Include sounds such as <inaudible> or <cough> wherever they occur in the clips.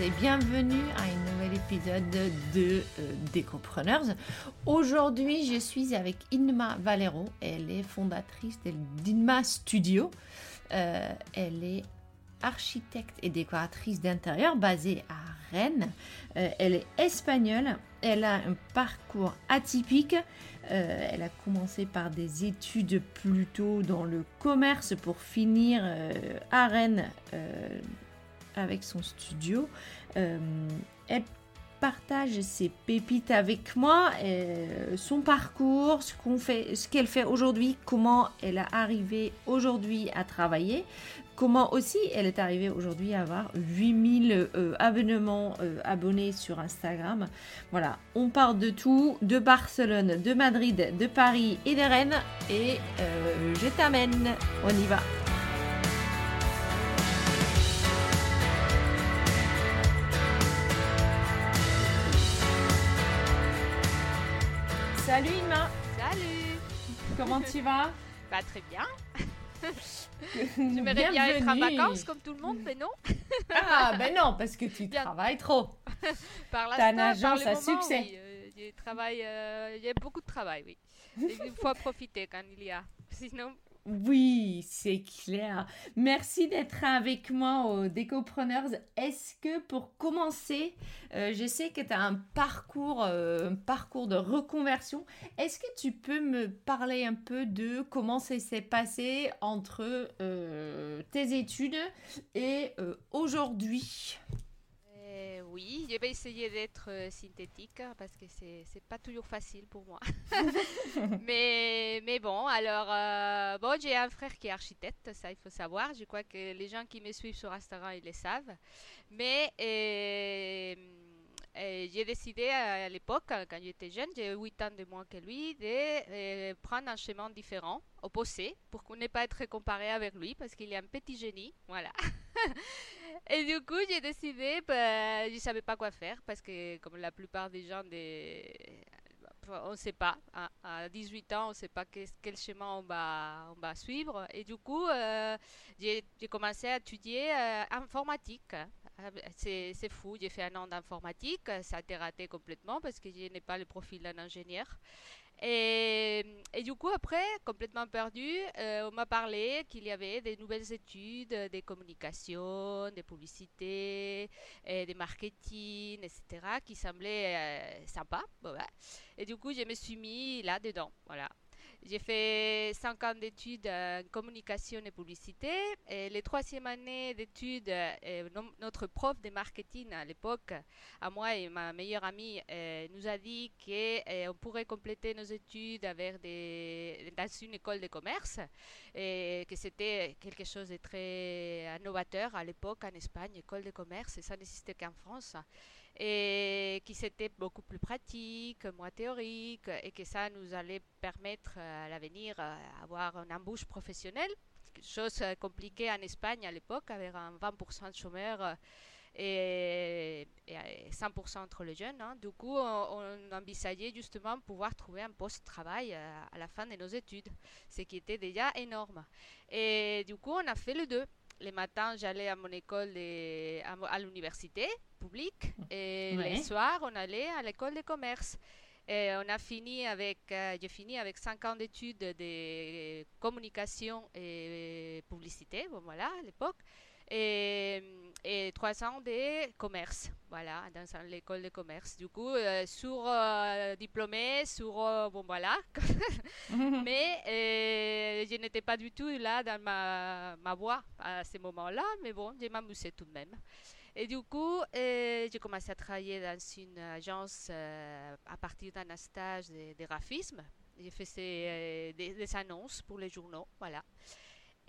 et bienvenue à un nouvel épisode de euh, Décopreneurs. Aujourd'hui, je suis avec Inma Valero. Elle est fondatrice d'Inma Studio. Euh, elle est architecte et décoratrice d'intérieur basée à Rennes. Euh, elle est espagnole. Elle a un parcours atypique. Euh, elle a commencé par des études plutôt dans le commerce pour finir à Rennes avec son studio. elle partage ses pépites avec moi, son parcours, ce qu'on fait, ce qu'elle fait aujourd'hui, comment elle a arrivé aujourd'hui à travailler, comment aussi elle est arrivée aujourd'hui à avoir 8000 euh, abonnements euh, abonnés sur Instagram. Voilà, on parle de tout, de Barcelone, de Madrid, de Paris et de Rennes. Et euh, je t'amène, on y va. Comment tu vas Bah très bien <laughs> J'aimerais bien être en vacances comme tout le monde, mais non. ah, ben non, parce que tu <laughs> travailles trop. <laughs> par T'as une agence à succès. Euh, euh, il y a beaucoup de travail, oui. Il faut profiter quand il y a. Sinon, oui, c'est clair. Merci d'être avec moi au Décopreneurs. Est-ce que pour commencer, euh, je sais que tu as un parcours, euh, parcours de reconversion. Est-ce que tu peux me parler un peu de comment ça s'est passé entre euh, tes études et aujourd'hui? Oui, je vais essayer d'être euh, synthétique hein, parce que c'est n'est pas toujours facile pour moi. <laughs> mais, mais bon, alors, euh, bon, j'ai un frère qui est architecte, ça il faut savoir. Je crois que les gens qui me suivent sur Instagram, ils le savent. Mais euh, j'ai décidé à, l'époque, quand j'étais jeune, j'ai 8 ans de moins que lui, de prendre un chemin différent, opposé, pour ne pas être comparé avec lui, parce qu'il est un petit génie. Voilà. <laughs> Et du coup, j'ai décidé, bah, je ne savais pas quoi faire parce que, comme la plupart des gens, des... on ne sait pas. À, 18 ans, on ne sait pas quel chemin on va, on va suivre. Et du coup, euh, j'ai commencé à étudier euh, informatique. C'est fou, j'ai fait un an d'informatique, ça a été raté complètement parce que je n'ai pas le profil d'un ingénieur. Et, du coup, après, complètement perdu, euh, on m'a parlé qu'il y avait des nouvelles études, des communications, des publicités, et des marketing, etc., qui semblaient euh, sympas. Et du coup, je me suis mis là-dedans. Voilà. J'ai fait 5 ans d'études en communication et publicité. Et les troisième année d'études, euh, notre prof de marketing à l'époque, à moi et ma meilleure amie, euh, nous a dit qu'on euh, pourrait compléter nos études avec des, dans une école de commerce et que c'était quelque chose de très innovateur à l'époque en Espagne, école de commerce, et ça n'existait qu'en France et qui c'était beaucoup plus pratique, moins théorique, et que ça nous allait permettre euh, à l'avenir d'avoir euh, une embauche professionnelle, chose euh, compliquée en Espagne à l'époque, avec un 20% de chômeurs et, 100% entre les jeunes. Hein. Du coup, on, envisageait justement pouvoir trouver un poste de travail à la fin de nos études, ce qui était déjà énorme. Et du coup, on a fait les deux les matins, j'allais à mon école à, l'université publique et les soirs, on allait à l'école de commerce. Et on a fini avec, euh, j'ai fini avec 5 ans d'études de communication et publicité, bon voilà, à l'époque et, et trois ans de commerce, voilà, dans l'école de commerce. Du coup, euh, sur euh, diplômé, sur, euh, bon voilà. <laughs> mais je n'étais pas du tout là dans ma, ma voie à ce moment-là, mais bon, j'ai m'amusé tout de même. Et du coup, j'ai commencé à travailler dans une agence à partir d'un stage de, de graphisme. J'ai fait des, des, annonces pour les journaux, voilà.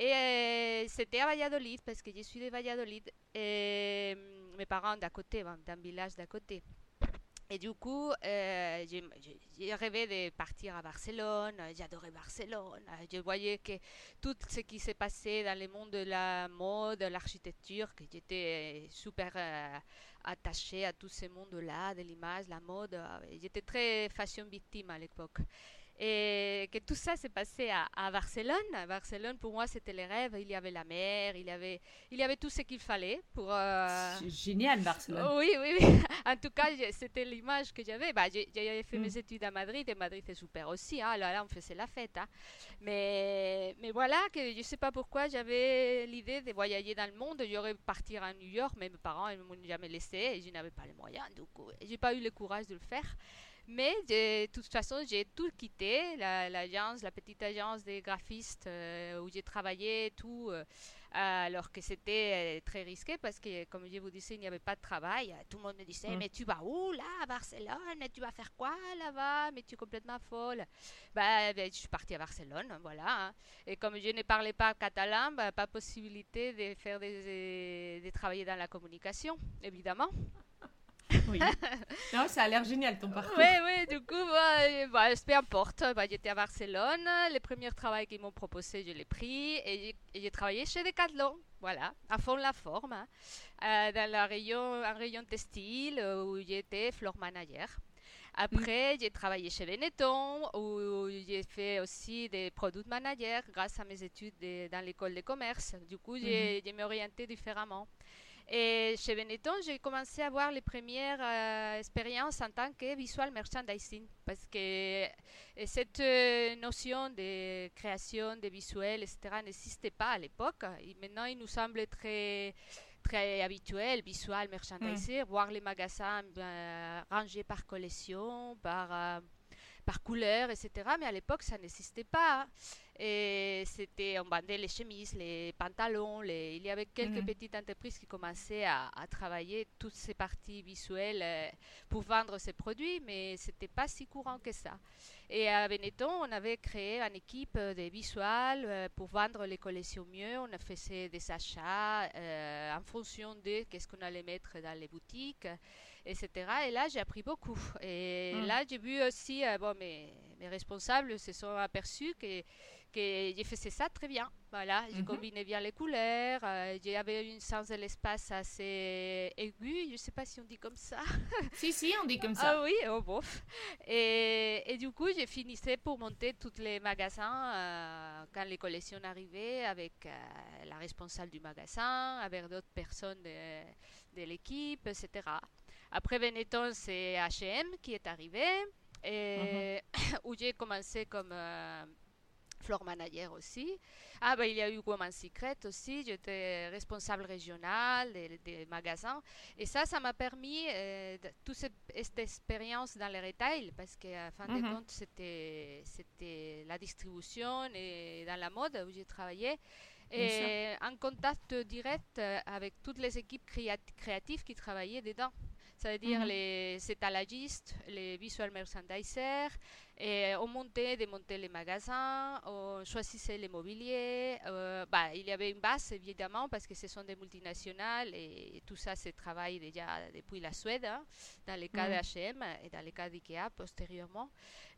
Et euh, c'était à Valladolid, parce que je suis de Valladolid, et mm, mes parents d'à côté, d'un village d'à côté. Et du coup, euh, j'ai rêvé de partir à Barcelone, j'adorais Barcelone, je voyais que tout ce qui s'est passé dans le monde de la mode, l'architecture, que j'étais super euh, attachée à tout ce monde-là, de l'image, la mode, j'étais très fashion victime à l'époque. Et que tout ça s'est passé à, à, Barcelone. À Barcelone, pour moi, c'était le rêve. Il y avait la mer, il y avait, il y avait tout ce qu'il fallait pour. Euh, génial, Barcelone. Oui, oui, oui. <laughs> en tout cas, c'était l'image que j'avais. Bah, j'avais fait mm. mes études à Madrid et Madrid est super aussi. Hein. Là, là, on faisait la fête. Hein. Mais, mais voilà, que je ne sais pas pourquoi j'avais l'idée de voyager dans le monde. J'aurais partir à New York, mais mes parents ne m'ont jamais laissé et je n'avais pas les moyens. Du coup, j'ai pas eu le courage de le faire. Mais de toute façon, j'ai tout quitté, l'agence, la, petite agence des graphistes euh, où j'ai travaillé, tout, euh, alors que c'était euh, très risqué parce que, comme je vous disais, il n'y avait pas de travail. Tout le monde me disait, mm. mais tu vas où là, à Barcelone? Tu vas faire quoi là-bas? Mais tu es complètement folle. Bah, ben, je suis partie à Barcelone, voilà. Hein. Et comme je ne parlais pas catalan, bah, pas possibilité de faire des, de travailler dans la communication, évidemment. Oui. <laughs> Non, ça a l'air génial ton parcours. Oui, oui, du coup, bah, bah, peu importe. Bah, j'étais à Barcelone. Les premiers travaux qu'ils m'ont proposé, je l'ai pris. Et j'ai travaillé chez Decathlon. Voilà, à fond la forme. Hein. Euh, dans la rayon, un rayon textile euh, où j'étais floor manager. Après, mm. j'ai travaillé chez Benetton, où j'ai fait aussi des product managers grâce à mes études dans l'école de commerce. Du coup, j'ai mm-hmm. orienté différemment. Et chez Benetton, j'ai commencé à avoir les premières euh, expériences en tant que visual merchandising parce que cette euh, notion de création de visuels, etc., n'existait pas à l'époque. Et maintenant, il nous semble très très habituel, visual merchandising, mm. voir les magasins euh, rangés par collection, par par couleur, etc. Mais à l'époque, ça n'existait pas. Et c'était, on vendait les chemises, les pantalons. Les, il y avait quelques mhm. petites entreprises qui commençaient à, travailler toutes ces parties visuelles euh, pour vendre ces produits, mais c'était pas si courant que ça. Et à Benetton, on avait créé une équipe de visuels euh, pour vendre les collections mieux. On a fait des achats euh, en fonction de qu'est-ce qu'on allait mettre dans les boutiques etc. Et là, j'ai appris beaucoup. Et mm. là, j'ai vu aussi, euh, bon, mes, mes, responsables se sont aperçus que, que j'ai fait ça très bien. Voilà, j'ai mm-hmm. combiné bien les couleurs, euh, j'avais une sens de l'espace assez aigu, je ne sais pas si on dit comme ça. <laughs> si, si, on dit comme ça. Ah oui, oh bof. Et, et du coup, j'ai finissé pour monter tous les magasins euh, quand les collections arrivaient avec la responsable du magasin, avec d'autres personnes de, de l'équipe, etc. Après Benetton, c'est H&M qui est arrivé, et mhm. <coughs> où j'ai commencé comme euh, floor manager aussi. Ah, ben, il y a eu Woman Secret aussi, j'étais responsable régional des, magasins. Et ça, ça m'a permis euh, toute cette, expérience dans le retail, parce qu'à fin de mhm. compte, c'était, c'était la distribution et dans la mode où j'ai travaillé. Et en contact direct euh, avec toutes les équipes créatives qui travaillaient dedans c'est-à-dire les étalagistes, les visual merchandisers, et on montait, démontait les magasins, on choisissait les mobiliers. Euh, bah, il y avait une base, évidemment, parce que ce sont des multinationales et, tout ça se travaille déjà depuis la Suède, hein, dans les cas d'H&M et dans les cas d'IKEA postérieurement.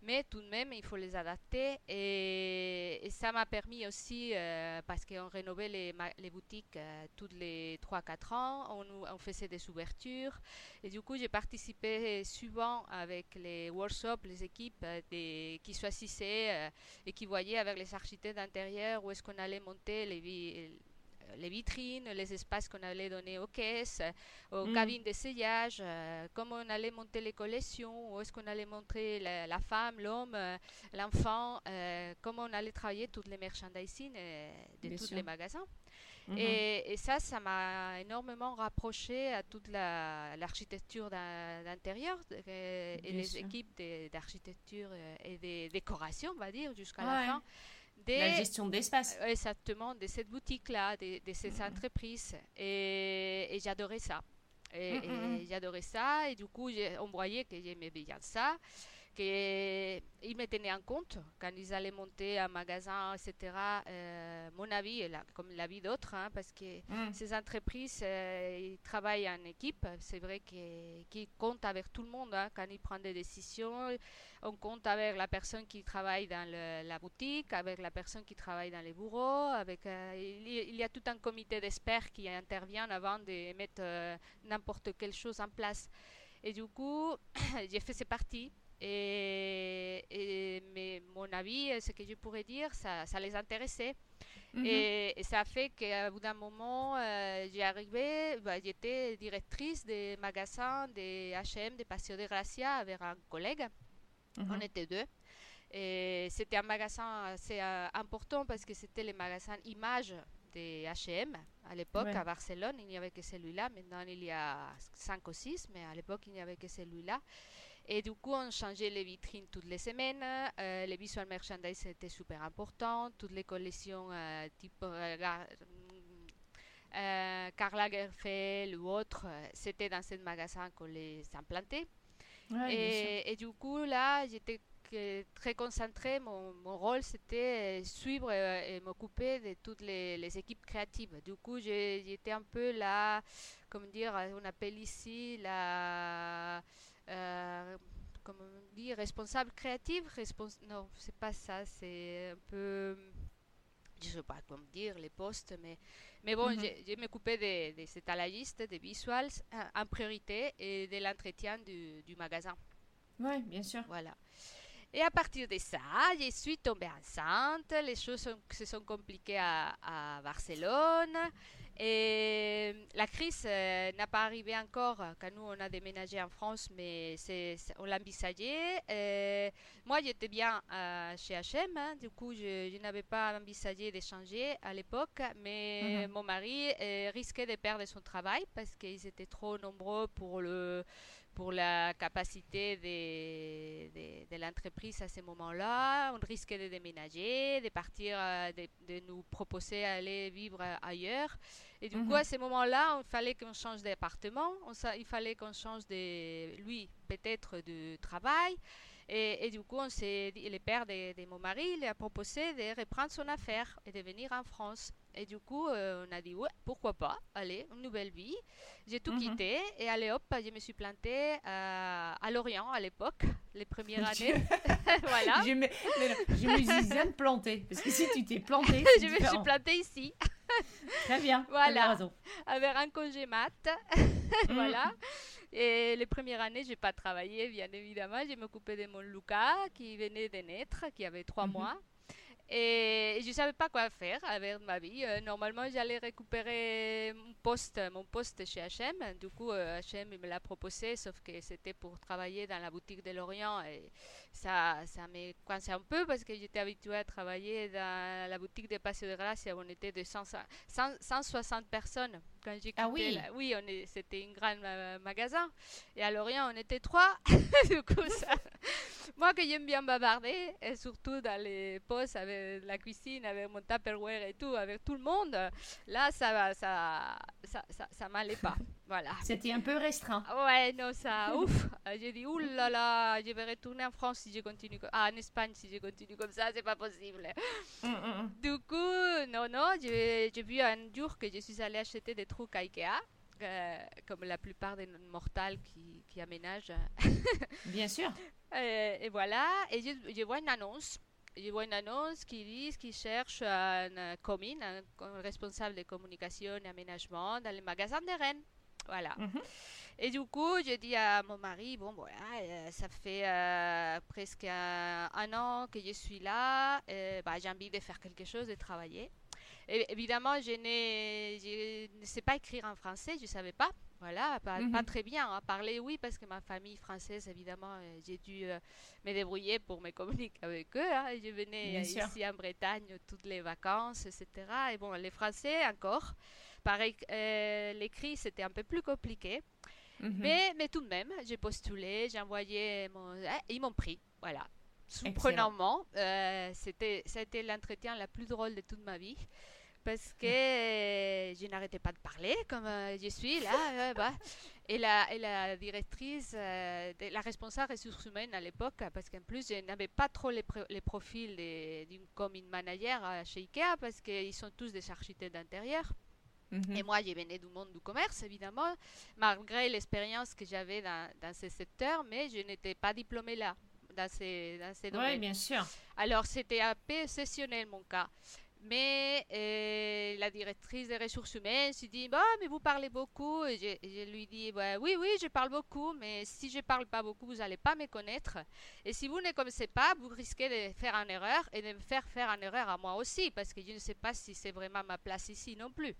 Mais tout de même, il faut les adapter. Et, ça m'a permis aussi, euh, parce qu'on rénovait les, boutiques euh, tous les 3-4 ans, on, faisait des ouvertures. Et du coup, j'ai participé souvent avec les workshops, les équipes qui choisissaient euh, et qui voyaient avec les architectes d'intérieur où est-ce qu'on allait monter les, les vitrines, les espaces qu'on allait donner aux caisses, aux mm. cabines de sillage, euh, comment on allait monter les collections, où est-ce qu'on allait montrer la, femme, l'homme, euh, l'enfant, comment on allait travailler toutes les merchandising de tous les magasins. Mhm. Et, ça, ça m'a énormément rapproché à toute l'architecture d'intérieur et les équipes d'architecture euh, et des décorations, on va dire, jusqu'à la fin. La gestion d'espace. Euh, exactement, de cette boutique-là, de, ces mhm. entreprises. Et, j'adorais ça. Et, mhm, j'adorais ça. Et du coup, on voyait que j'aimais bien ça qu'ils me tenaient en compte quand ils allaient monter un magasin, etc. Euh, mon avis, comme l'avis d'autres, hein, parce que mm. ces entreprises, euh, ils travaillent en équipe. C'est vrai qu'ils comptent avec tout le monde hein, quand ils prennent des décisions. On compte avec la personne qui travaille dans la boutique, avec la personne qui travaille dans les bureaux. Avec, euh, il, y a tout un comité d'experts qui intervient avant de mettre n'importe quelle chose en place. Et du coup, <coughs> j'ai fait ces parties Et, mais mon avis, ce que je pourrais dire, ça, ça les intéressait. Mhm. Et, ça a fait qu'à bout d'un moment, euh, j'ai arrivé, bah, j'étais directrice des magasins des H&M, des Paseo de Gracia avec un collègue. Mhm. On était deux. Et c'était un magasin assez euh, important parce que c'était le magasin image des H&M à l'époque à Barcelone. Il n'y avait que celui-là. Maintenant, il y a 5 ou 6, mais à l'époque, il n'y avait que celui-là. Et du coup, on changeait les vitrines toutes les semaines. Euh, les visual merchandise étaient super importants. Toutes les collections euh, type euh, euh, Karl Lagerfeld ou autres, c'était dans ce magasin qu'on les implantait. et, et, du coup, là, j'étais très concentrée. Mon, mon rôle, c'était suivre et, m'occuper de toutes les, les, équipes créatives. Du coup, j'étais un peu là, comment dire, on appelle ici la euh, comme on dit, responsable créative. Respons non, c'est pas ça, c'est un peu. Je sais pas comment dire, les postes, mais, mais bon, mm -hmm. j'ai m'occupé de, de cet analyste, des visuals euh, en priorité et de l'entretien du, du, magasin. Oui, bien sûr. Voilà. Et à partir de ça, je suis tombée enceinte. Les choses sont, se sont compliquées à, à Barcelone. Et la crise euh, n'a pas arrivé encore quand nous on a déménagé en France, mais c'est, on l'envisageait. Euh, moi j'étais bien euh, chez H&M, hein, du coup je, je, n'avais pas envisagé de changer à l'époque, mais mm-hmm. mon mari risquait de perdre son travail parce qu'ils étaient trop nombreux pour le pour la capacité de, de, de l'entreprise à ce moment-là. On risquait de déménager, de partir, euh, de, de, nous proposer d'aller vivre ailleurs. Et du mm -hmm. coup, à ce moment-là, il fallait qu'on change d'appartement, il fallait qu'on change de, lui, peut-être de travail. Et, et, du coup, on le père de, de, mon mari il a proposé de reprendre son affaire et de venir en France. Et du coup, euh, on a dit, ouais, pourquoi pas, allez, une nouvelle vie. J'ai tout mm -hmm. quitté et allez hop, je me suis plantée euh, à Lorient à l'époque, les premières années. <laughs> voilà. Je me, je me suis <laughs> bien plantée, parce que si tu t'es plantée, je me suis plantée ici. <laughs> Très bien. Voilà. Avec un congé mat. <laughs> voilà. Et les premières années, je n'ai pas travaillé, bien évidemment. Je m'occupais de mon Lucas qui venait de naître, qui avait trois mm -hmm. mois. Et je ne savais pas quoi faire avec ma vie. Euh, normalement, j'allais récupérer mon poste, mon poste chez H&M. Du coup, euh, H&M me l'a proposé, sauf que c'était pour travailler dans la boutique de Lorient. Et ça, ça me coincé un peu parce que j'étais habituée à travailler dans la boutique de Paseo de Gracia on était de 100, 100, 160 personnes. Quand j'ai ah oui, la, oui c'était un grand euh, magasin. Et à Lorient, on était trois. <laughs> du coup, ça, <laughs> moi que j'aime bien bavarder, et surtout dans les postes avec la cuisine, avec mon Tupperware et tout, avec tout le monde, là, ça, ça, ça, ça, ça m'allait pas. <laughs> Voilà. C'était un peu restreint. Ouais, non, ça, <laughs> ouf. J'ai dit, oulala, là là, je vais retourner en France si je continue comme Ah, en Espagne, si je continue comme ça, c'est pas possible. Mm, mm, mm. Du coup, non, non, j'ai vu un jour que je suis allée acheter des trucs à Ikea. Euh, comme la plupart des mortels qui, qui aménagent. <laughs> Bien sûr. Et, et, voilà, et je, je, vois une annonce. Je vois une annonce qui dit qu'ils cherchent un commis, un, un responsable de communication et aménagement dans le magasin de Rennes. Voilà. Mm -hmm. Et du coup, je dis à mon mari, bon, voilà, euh, ça fait euh, presque un, un, an que je suis là, euh, bah, j'ai envie de faire quelque chose, de travailler. Et évidemment, je, je, ne sais pas écrire en français, je ne savais pas. Voilà, pas, mm -hmm. pas très bien. Hein. Parler, oui, parce que ma famille française, évidemment, j'ai dû me débrouiller pour me communiquer avec eux. Hein. Je venais bien ici sûr. en Bretagne toutes les vacances, etc. Et bon, les Français encore. Pareil, euh, l'écrit, c'était un peu plus compliqué. Mm -hmm. mais, mais tout de même, j'ai postulé, j'ai envoyé mon... Eh, ils m'ont pris, voilà. Surprenamment, euh, c'était, été l'entretien la plus drôle de toute ma vie. Parce que euh, je n'arrêtais pas de parler comme euh, je suis là. <laughs> bah. et, la, et la directrice, de, la responsable ressources humaines à l'époque, parce qu'en plus, je n'avais pas trop les, les profils d'une commune manager chez Ikea, parce qu'ils sont tous des architectes d'intérieur. -hmm. Et moi, je venais du monde du commerce, évidemment, malgré l'expérience que j'avais dans, dans ce secteur, mais je n'étais pas diplômée là, dans ces, dans ces domaines. Oui, bien sûr. Alors, c'était un peu exceptionnel, mon cas. Mais euh, la directrice des ressources humaines s'est dit, bah, mais vous parlez beaucoup. Et je, lui dis, bah, oui, oui, je parle beaucoup, mais si je parle pas beaucoup, vous n'allez pas me connaître. Et si vous ne connaissez pas, vous risquez de faire une erreur et de me faire faire une erreur à moi aussi, parce que je ne sais pas si c'est vraiment ma place ici non plus.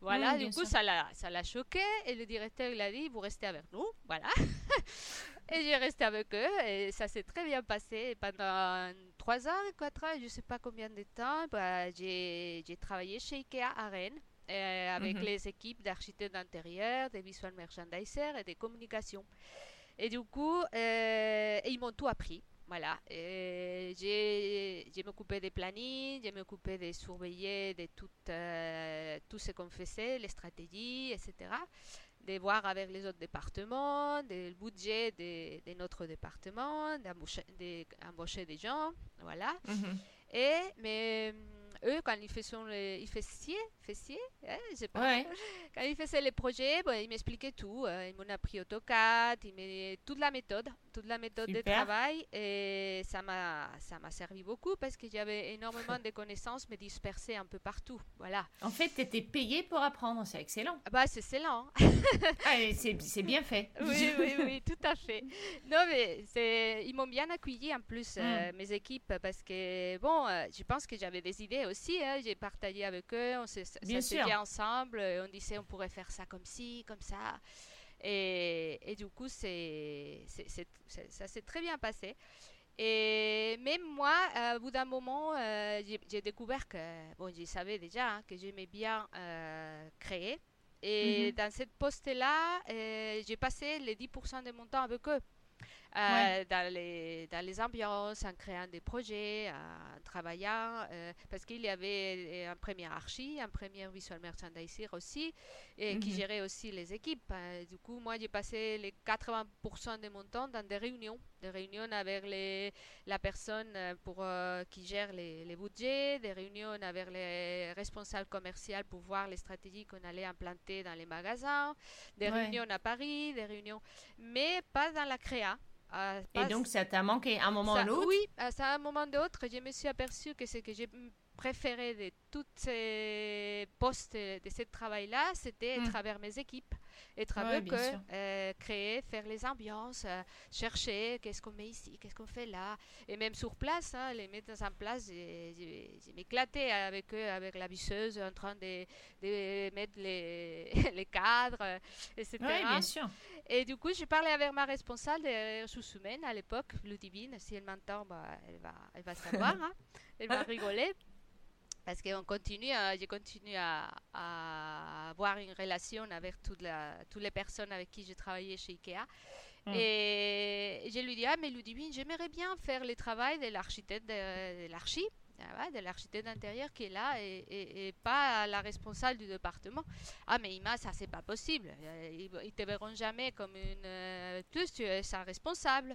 Voilà, du coup, ça l'a, ça l'a choqué. Et le directeur, il a dit, vous restez avec nous. Voilà. <laughs> et j'ai resté avec eux et ça s'est très bien passé. pendant trois ans, quatre ans, je ne sais pas combien de temps, bah, j'ai travaillé chez Ikea à Rennes. Euh, avec mhm. les équipes d'architectes d'intérieur, des visual merchandisers et des communications. Et du coup, euh, ils m'ont tout appris. Voilà. J'ai m'occupé des plannings, j'ai m'occupé de surveiller de tout, euh, tout ce qu'on faisait, les stratégies, etc de voir avec les autres départements, le budget de, notre département, d'embaucher des gens, voilà. Mhm. Et, mais eux, quand ils faisaient, ils faisaient, faisaient hein, sais pas. <laughs> Quand ils faisaient les projets, ils m'expliquaient tout. Euh, ils m'ont appris AutoCAD, ils toute la méthode, toute la méthode de travail. Et ça m'a, ça m'a servi beaucoup parce que j'avais énormément <laughs> de connaissances, mais dispersées un peu partout. Voilà. En fait, tu étais payé pour apprendre. C'est excellent. Ah bah, c'est excellent. <laughs> ah, c'est, bien fait. oui, oui, oui, tout à fait. Non, mais c'est, ils m'ont bien accueilli en plus, euh, mm. mes équipes, parce que, bon, euh, je pense que j'avais des idées aussi. Hein, j'ai partagé avec eux, on s'est ensemble, on disait on pourrait faire ça comme ci, comme ça. Et, et du coup, c'est, ça s'est très bien passé. Et même moi, au bout d'un moment, euh, j'ai, découvert que, bon, je savais déjà hein, que j'aimais bien euh, créer. Et mhm. dans cette poste-là, euh, j'ai passé les 10% de mon temps avec eux. Euh, dans, les, dans les ambiances, en créant des projets, en travaillant, euh, parce qu'il y avait un premier archi, un premier visual merchandiser aussi, et qui mhm. gérait aussi les équipes. Euh, du coup, moi, j'ai passé les 80% de mon temps dans des réunions, des réunions avec les, la personne pour, qui gère les, les, budgets, des réunions avec les responsables commerciaux pour voir les stratégies qu'on allait implanter dans les magasins, des réunions à Paris, des réunions, mais pas dans la créa. Et donc, ça t'a manqué à un moment ou l'autre? Oui, à un moment ou l'autre, je me suis aperçue que ce que j'ai préféré de tous ces postes de ce travail-là, c'était être avec mes équipes être avec eux, euh, créer, faire les ambiances, euh, chercher qu'est-ce qu'on met ici, qu'est-ce qu'on fait là. Et même sur place, hein, les mettre en place, j'ai m'éclaté avec eux, avec la visseuse, en train de, de mettre les, <laughs> les cadres, etc. Oui, bien sûr. Et du coup, j'ai parlé avec ma responsable des ressources humaines à l'époque, Ludivine. Si elle m'entend, bah, elle, va, elle va savoir. Hein. Elle va <laughs> rigoler parce qu'on continue, à, je continue à, avoir une relation avec toute la, toutes les personnes avec qui j'ai travaillé chez Ikea. Mm. Et je lui dis, ah, mais Ludivine, j'aimerais bien faire le travail de l'architecte de, de l'archi de l'architecte d'intérieur qui est là et, pas la responsable du département. Ah, mais Ima, ça, c'est pas possible. Euh, ils, ne te verront jamais comme une. Euh, tu es sa responsable.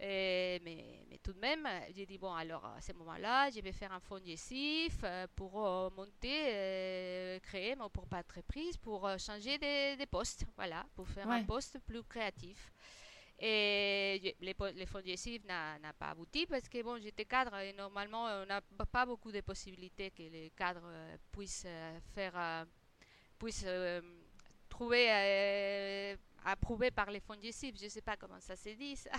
mais, mais tout de même, j'ai dit, bon, alors à ce moment-là, je vais faire un fonds digestif euh, pour monter, créer mon propre entreprise, pour changer des, postes. Voilà, pour faire un poste plus créatif. Et les, les fonds digestifs n'a pas abouti parce que bon, j'étais cadre et normalement on n'a pas beaucoup de possibilités que les cadres euh, puissent euh, faire, euh, puissent trouver, approuvé par les fonds digestifs. Je ne sais pas comment ça se dit ça.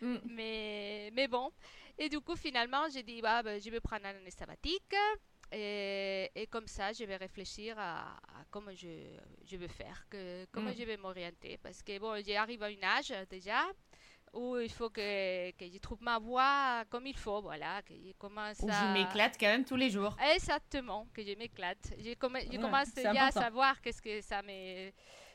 Mm. <laughs> mais, mais bon. Et du coup, finalement, j'ai dit, bah, bah, je vais prendre un année sabbatique. Et, et, comme ça, je vais réfléchir à, comment je, je veux faire, que, comment mm. je vais m'orienter. Parce que bon, j'arrive à un âge déjà où il faut que, que je trouve ma voie comme il faut, voilà, que je commence où je m'éclate quand même tous les jours. Exactement, que je m'éclate. Je, je commence déjà à savoir qu'est-ce que ça me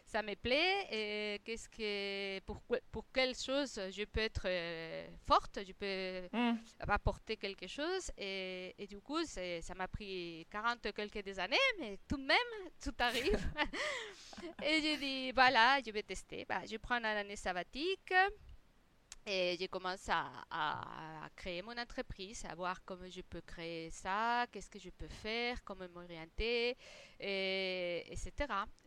ça me plaît et qu'est-ce que pour, pour quelle chose je peux être euh, forte, je peux mm. apporter quelque chose et, et du coup ça m'a pris 40 quelques des années mais tout de même tout arrive. <laughs> Et j'ai dit voilà je vais tester. Bah, je prends une année sabbatique et j'ai commencé à, à, créer mon entreprise, à voir comment je peux créer ça, qu'est-ce que je peux faire, comment m'orienter, etc.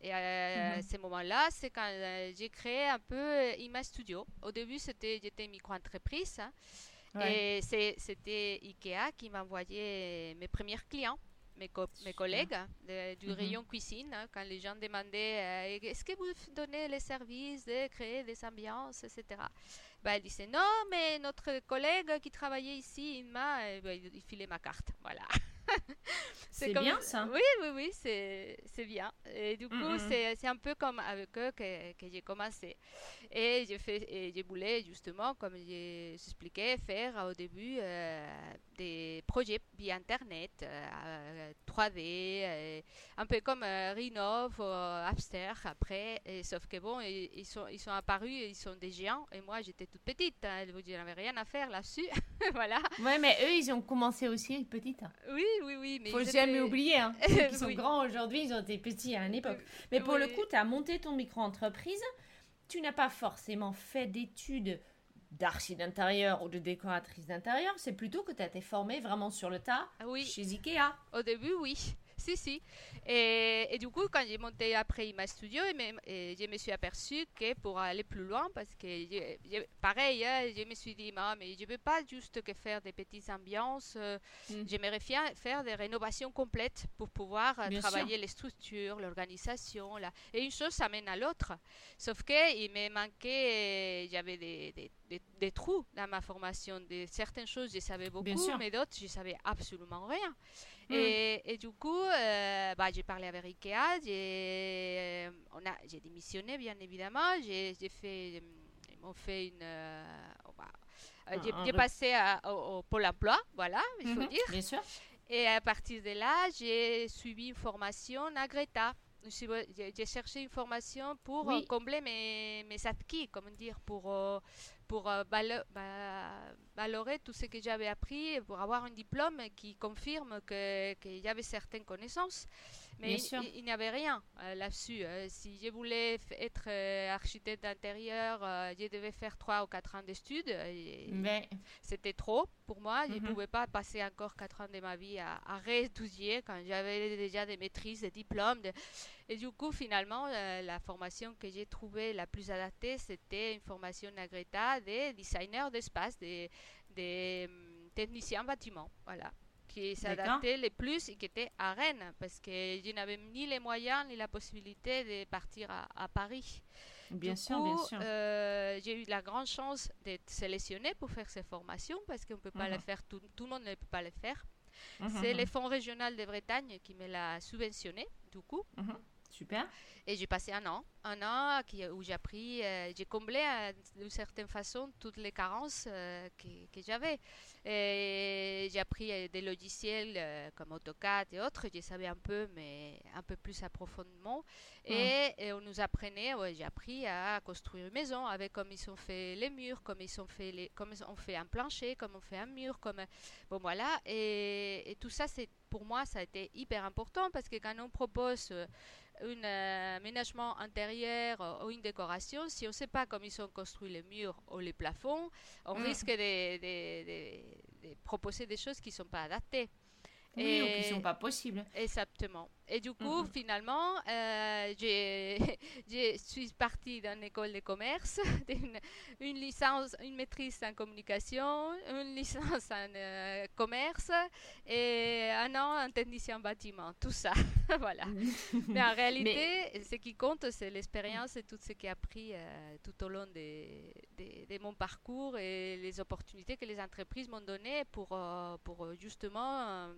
Et à mhm. ce moment-là, c'est quand euh, j'ai créé un peu Ima Studio. Au début, c'était, j'étais micro-entreprise. Hein. Et c'était Ikea qui m'envoyait mes premiers clients. mes, mes collègues du mhm. rayon cuisine, hein, quand les gens demandaient euh, est-ce que vous donnez les services de créer des ambiances, etc. Ben, elle disait non, mais notre collègue qui travaillait ici, il m'a, ben, il filait ma carte. Voilà. <laughs> <laughs> c'est bien ça. Oui, oui, oui, c'est bien. Et du coup, mm, c'est un peu comme avec eux que, que j'ai commencé. Et je voulais justement, comme j'expliquais, faire au début euh, des projets via Internet, 3D, euh, euh, un peu comme Rinov ou Abster après. Et, sauf que bon, ils, sont, ils sont apparus, ils sont des géants. Et moi, j'étais toute petite. Hein, je n'avais rien à faire là-dessus. <laughs> voilà. Ouais, mais eux, ils ont commencé aussi petites. Oui, oui, oui. Mais Faut jamais oublier. Hein. <laughs> Ceux qui sont grands aujourd'hui, ils ont été petits à une époque. Mais pour le coup, tu as monté ton micro-entreprise. Tu n'as pas forcément fait d'études d'archi d'intérieur ou de décoratrice d'intérieur, c'est plutôt que tu as été formée vraiment sur le tas ah oui. chez Ikea. Au début, oui. Si, si. Et, du coup, quand j'ai monté après ma studio, je me suis aperçu que pour aller plus loin, parce que pareil, hein, je me suis dit, mais je ne veux pas juste que faire des petites ambiances, euh, mm. j'aimerais faire des rénovations complètes pour pouvoir euh, travailler les structures, l'organisation. Et une chose, ça mène à l'autre. Sauf qu'il me manquait, j'avais des, des, trous dans ma formation. De certaines choses, je savais beaucoup, mais d'autres, je savais absolument rien. Mm. Et, du coup, euh, bah, j'ai parlé avec Ikea, j'ai, euh, j'ai démissionné bien évidemment, j'ai, fait, ils m'ont fait une... Euh, bah, j'ai, passé au, Pôle emploi, voilà, il faut mm-hmm. dire. Bien sûr. Et à partir de là, j'ai suivi une formation à Greta. J'ai cherché une formation pour combler mes, mes acquis, comment dire, pour pour euh, valorer tout ce que j'avais appris, pour avoir un diplôme qui confirme qu'il y avait certaines connaissances. Mais il, n'y avait rien euh, là-dessus. Euh, si je voulais être architecte d'intérieur, je devais faire 3 ou 4 ans d'études. Mais... C'était trop pour moi. Je ne mhm. pouvais pas passer encore 4 ans de ma vie à, à réétudier quand j'avais déjà des maîtrises, des diplômes. Et du coup, finalement, la formation que j'ai trouvée la plus adaptée, c'était une formation à Greta des designers d'espace, des, des hum, techniciens bâtiments. Voilà qui s'adaptaient le plus et qui étaient à Rennes parce que je n'avais ni les moyens ni la possibilité de partir à, Paris. Bien sûr, bien sûr. Euh, j'ai eu la grande chance d'être sélectionnée pour faire ces formations parce qu'on ne peut pas mhm. le faire, tout, tout, le monde ne peut pas le faire. Mhm, C'est mhm. le Fonds régional de Bretagne qui me l'a subventionné, du coup. Super. Et j'ai passé un an, un an qui, où j'ai appris, euh, j'ai comblé euh, d'une certaine façon toutes les carences euh, que, que j'avais. J'ai appris des logiciels comme AutoCAD et autres, je savais un peu, mais un peu plus approfondément. Et, on nous apprenait, ouais, j'ai appris à construire une maison avec comme ils ont fait les murs, comme ils ont fait, les, comme on fait un plancher, comme on fait un mur, comme bon voilà. Et, et tout ça, c'est pour moi, ça a été hyper important parce que quand on propose un euh, aménagement intérieur ou une décoration, si on ne sait pas comment ils sont construits les murs ou les plafonds, on mm. risque de, proposer des choses qui ne sont pas adaptées. Oui, et, ou qui ne sont pas possibles. Exactement. Et du coup, finalement, euh, <laughs> je suis partie d'une école de commerce, <laughs> une, une, licence, une maîtrise en communication, une licence en euh, commerce et un an en technicien en bâtiment. Tout ça, <laughs> voilà. Mais en réalité, ce qui compte, c'est l'expérience et tout ce que j'ai appris euh, tout au long de, de, mon parcours et les opportunités que les entreprises m'ont données pour, pour justement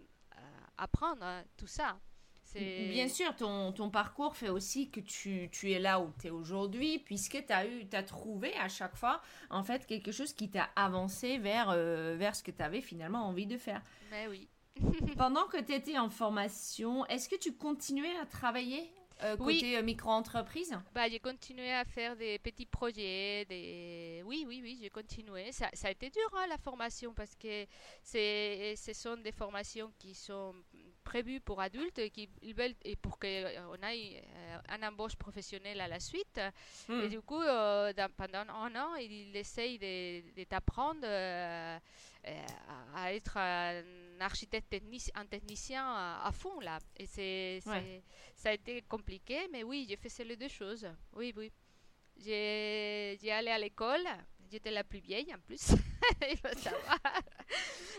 apprendre tout ça. Bien sûr, ton, ton, parcours fait aussi que tu, tu es là où tu es aujourd'hui, puisque tu as, eu, as trouvé à chaque fois, en fait, quelque chose qui t'a avancé vers, euh, vers ce que tu avais finalement envie de faire. Mais ben oui. <laughs> <laughs> Pendant que tu étais en formation, est-ce que tu continuais à travailler euh, côté euh, micro-entreprise? Bah, J'ai continué à faire des petits projets. Des... Oui, oui, oui, j'ai continué. Ça, ça, a été dur, hein, la formation, parce que ce sont des formations qui sont prévues pour adultes et qui ils veulent et pour qu'on euh, ait un embauche professionnel à la suite. Hmm. Et du coup, pendant un an, ils essayent de, t'apprendre à être un architecte un technicien à, fond là. Et c'est, ça a été compliqué, mais oui, j'ai fait ces deux choses. Oui, oui. J'ai, allé à l'école, j'étais la plus vieille en plus, <laughs> il faut savoir.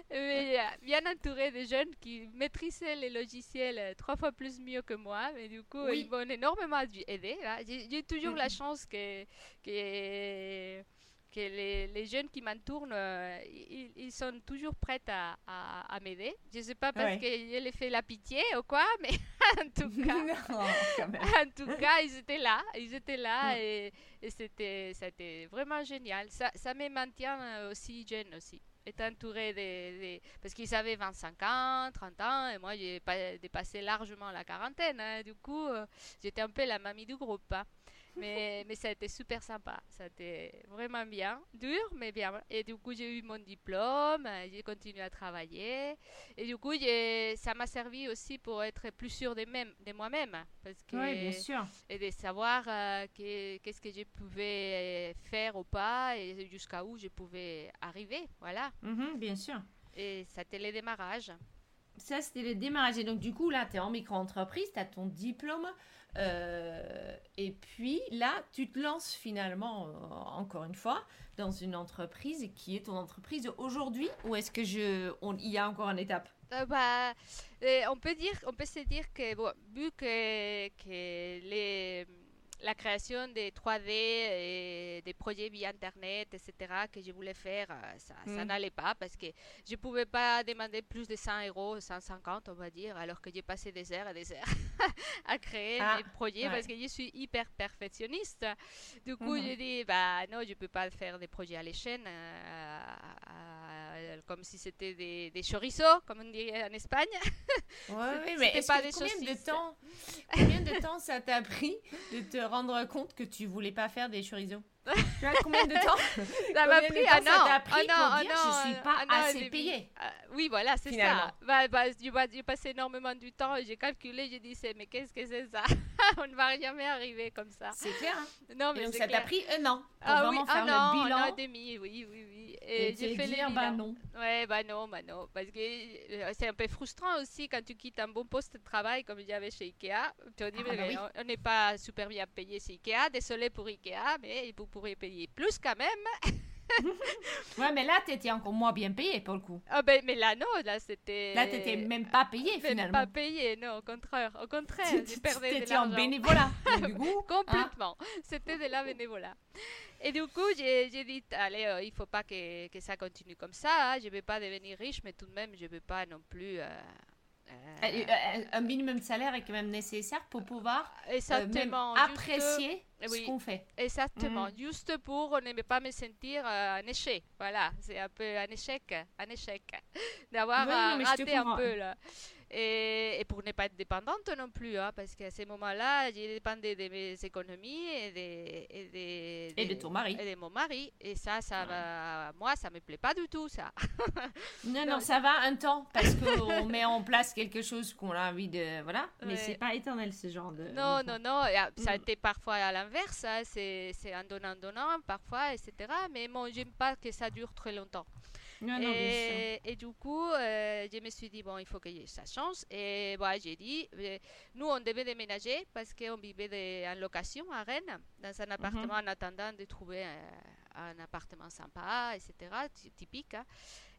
mais euh, bien entourée de jeunes qui maîtrisaient les logiciels euh, trois fois plus mieux que moi. Mais du coup, Oui. ils m'ont énormément aidé. J'ai toujours la Mhm. chance que, que, que les, les jeunes qui m'entourent, euh, ils, ils sont toujours prêts à, à, à m'aider. Je ne sais pas parce Ouais. que je les fais la pitié ou quoi, <laughs> mais en tout <laughs> cas. Non, <laughs> en tout cas, ils étaient là, ils étaient là et, et c'était, c'était vraiment génial. Ça, ça me maintient euh, aussi jeune aussi. Entouré des- Parce qu'ils avaient 25 ans, 30 ans, et moi j'ai pas dépassé largement la quarantaine. hein. Du coup, euh, j'étais un peu la mamie du groupe. hein. Mais, mais ça a été super sympa. Ça a été vraiment bien. Dur, mais bien. Et du coup, j'ai eu mon diplôme, euh, j'ai continué à travailler. Et du coup, ça m'a servi aussi pour être plus sûre de, même, de moi-même. Parce que Oui, bien sûr. et de savoir euh, que- qu'est-ce que je pouvais faire ou pas et jusqu'à où je pouvais arriver. Voilà. Mhm, bien sûr. Et c'était le démarrage. Ça, c'était le démarrage. Et donc, du coup, là, tu es en micro-entreprise, tu as ton diplôme. Euh, et puis, là, tu te lances finalement, euh, encore une fois, dans une entreprise qui est ton entreprise aujourd'hui Ou est-ce que je, on- y a encore une étape? Euh, bah, on peut dire, on peut se dire que bon, vu que, que les, la création des 3D et des projets via internet, etc., que je voulais faire, euh, ça, ça Mm. n'allait pas parce que je pouvais pas demander plus de 100 euros, 150, on va dire, alors que j'ai passé des heures et des heures <laughs> à créer Ah, mes projets ouais. parce que je suis hyper perfectionniste. Du coup, Mhm. j'ai dit, bah non, je peux pas faire des projets à l'échelle, euh, à- à- comme si c'était des, des chorizos, comme on dit en Espagne. Oui, <laughs> mais pas que- des combien de temps combien de temps ça t'a pris de te rendre compte que tu voulais pas faire des chorizo? Combien de temps <laughs> Ça m'a pris? un ça an. an, pour un dire, an, je suis pas et assez payée? Ah, Oui, voilà, c'est ça. Bah, bah, j'ai j'ai passé énormément du temps j'ai calculé, j'ai dit, mais qu'est-ce que c'est ça? <laughs> On ne va jamais arriver comme ça. C'est clair. hein Non, Et mais donc ça t'a pris un an pour Ah oui, vraiment faire un le an, bilan un an et demi, oui, oui, oui. et, Et, j'ai fait le dire bilan. bah non. Ouais, bah non, bah non. Parce que euh, c'est un peu frustrant aussi quand tu quittes un bon poste de travail comme j'avais chez Ikea. Tu te dis, Ah, bah oui. on- n'est pas super bien payé chez Ikea. Désolé pour Ikea, mais pourriez payer plus quand même. <laughs> Ouais, mais là, t'étais encore moins bien payé pour le coup. Ah ben, mais là, non, là, c'était. Là, t'étais même pas payé Même finalement. pas payé, non, au contraire. Au contraire, j'ai perdu de T'étais en l'argent. bénévolat. <laughs> Du coup, hein, Complètement. C'était de la bénévolat. Et du coup, j'ai dit, allez, euh, il faut pas que, que ça continue comme ça. hein. Je ne vais pas devenir riche, mais tout de même, je ne vais pas non plus... euh, un minimum de salaire est quand même nécessaire pour pouvoir euh, même exactement. juste- apprécier ce qu'on fait. Exactement. Mhm. Juste pour ne pas me sentir euh, un échec. Voilà, c'est un peu un échec, un échec. <laughs> D'avoir euh, raté un peu là. Et, et pour ne pas être dépendante non plus, hein, parce qu'à ce moment-là, j'ai dépendé de mes économies et, des, et, de ton mari. et de mon mari. Et ça, ça va, moi, ça me plaît pas du tout, ça. <laughs> Non, Non. ça va un temps parce qu'on met en place quelque chose qu'on a envie de. Voilà. Mais Ouais. c'est pas éternel ce genre de. Non, de- non, non. ah, Ça a Mm. été parfois à l'inverse. hein, C'est c'est en donnant, donnant, parfois, etc. Mais bon, j'aime pas que ça dure très longtemps. Non, non, et, et du coup, euh, je me suis dit, bon, il faut que ça change. Et voilà, j'ai dit, euh, nous, on devait déménager parce qu'on vivait de- en location à Rennes, dans un appartement en attendant de trouver euh, un appartement sympa, etc. ty- Typique. hein.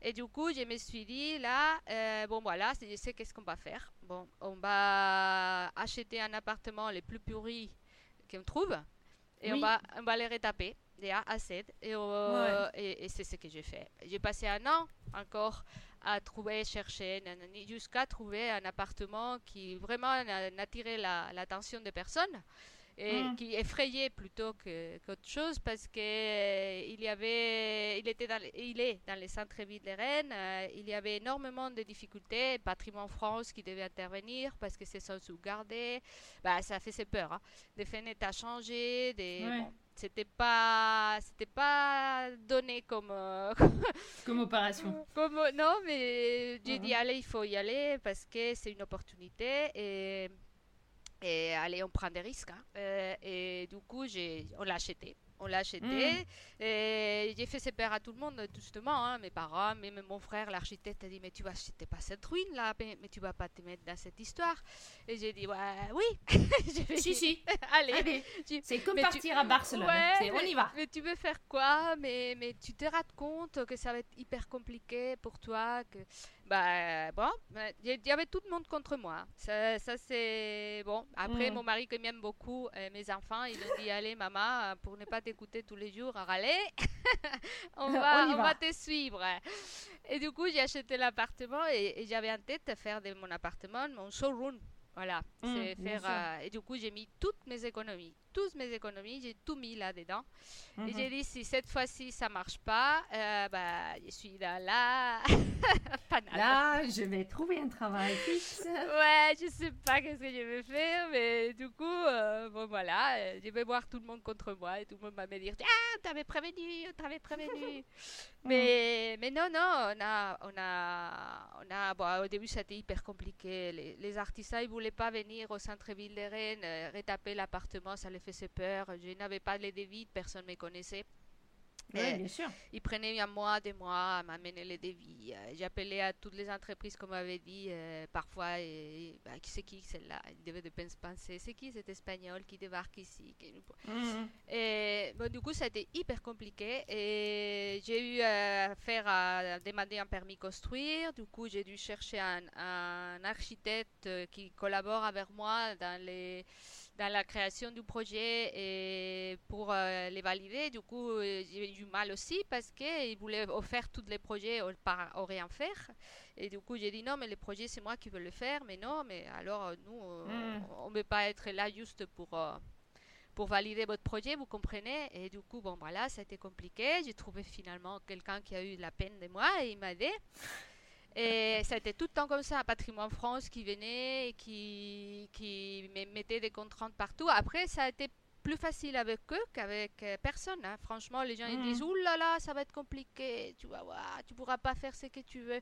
Et du coup, je me suis dit, là, euh, bon, voilà, je sais qu'est-ce qu'on va faire. Bon, on va acheter un appartement le plus pourri qu'on trouve et on, va, on va les retaper A à Z. Et, euh, et, et c'est ce que j'ai fait. J'ai passé un an encore à trouver, chercher, jusqu'à trouver un appartement qui vraiment n'a- n'attirait la- l'attention des personnes et Mm. qui effrayait plutôt qu'autre chose parce que euh, il y avait, il était dans, il est dans les centres-villes de Rennes, euh, il y avait énormément de difficultés, Patrimoine France qui devait intervenir parce que c'est sans sauvegarder, bah ça faisait peur, hein. des fenêtres à changer, des, Ouais. bon, c'était pas, c'était pas donné comme, euh, <laughs> Comme opération. comme non, mais j'ai dit allez, il faut y aller parce que c'est une opportunité et et allez, on prend des risques. hein. Euh, et du coup, on l'a acheté on l'a acheté. Mm. Et j'ai fait ses pères à tout le monde, justement, hein, mes parents, même mon frère, l'architecte, a dit Mais tu vas acheter pas cette ruine là, mais, tu vas pas te mettre dans cette histoire. Et j'ai dit ouais, Oui. <laughs> si, si. <laughs> Allez. C'est comme partir à Barcelone. on y va. Mais tu veux faire quoi? Mais, mais tu te rends compte que ça va être hyper compliqué pour toi. Que... Bah, bon, il y avait tout le monde contre moi. Ça, ça c'est. Bon, après, mm. mon mari, qui m'aime beaucoup, mes enfants, ils ont dit Allez, maman, pour ne pas te écouter tous les jours à râler, <laughs> on, va, on, va. te suivre. Et du coup, j'ai acheté l'appartement et, j'avais en tête de faire de mon appartement mon showroom. Voilà, mm, c'est faire. Euh, et du coup, j'ai mis toutes mes économies toutes mes économies, j'ai tout mis là-dedans. Et mhm. j'ai dit, si cette fois-ci ça marche pas, euh, bah, je suis là, là, <laughs> Là, je vais trouver un travail fixe. ouais, je sais pas qu'est-ce que je vais faire, mais du coup, euh, bon voilà, euh, je vais voir tout le monde contre moi et tout le monde va me dire, ah, t'avais prévenu, t'avais prévenu. <laughs> mais, mais non, non, on a, on a, on a, bon, au début c'était hyper compliqué. Les, les artisans, ils voulaient pas venir au centre-ville de Rennes, retaper l'appartement, ça les faisait peur. Je n'avais pas les devis, personne ne me connaissait. Oui, bien sûr. Il prenait un mois, des mois à m'amener les devis. Euh, j'appelais à toutes les entreprises, comme avait dit, euh, parfois, et, bah, c'est qui celle-là? Il devait penser, c'est qui cet espagnol qui débarque ici mhm. Et bon, du coup, ça a été hyper compliqué. Et j'ai eu à faire à demander un permis construire. Du coup, j'ai dû chercher un, un architecte euh, qui collabore avec moi dans les dans la création du projet et pour euh, les valider. Du coup, euh, j'ai eu du mal aussi parce qu'ils voulaient faire tous les projets au, rien faire. Et du coup, j'ai dit non, mais les projets, c'est moi qui veux le faire. Mais non, mais alors, euh, nous, hmm. on ne peut pas être là juste pour pour valider votre projet, vous comprenez? Et du coup, bon, voilà, ça a été compliqué. J'ai trouvé finalement quelqu'un qui a eu la peine de moi et il m'a aidé. Et ça a été tout le temps comme ça, patrimoine France qui venait et qui, qui mettait des contraintes partout. Après, ça a été plus facile avec eux qu'avec euh, personne. Hein. Franchement, les gens ils disent mhm. Ouh là là, ça va être compliqué, tu vas voir, tu pourras pas faire ce que tu veux.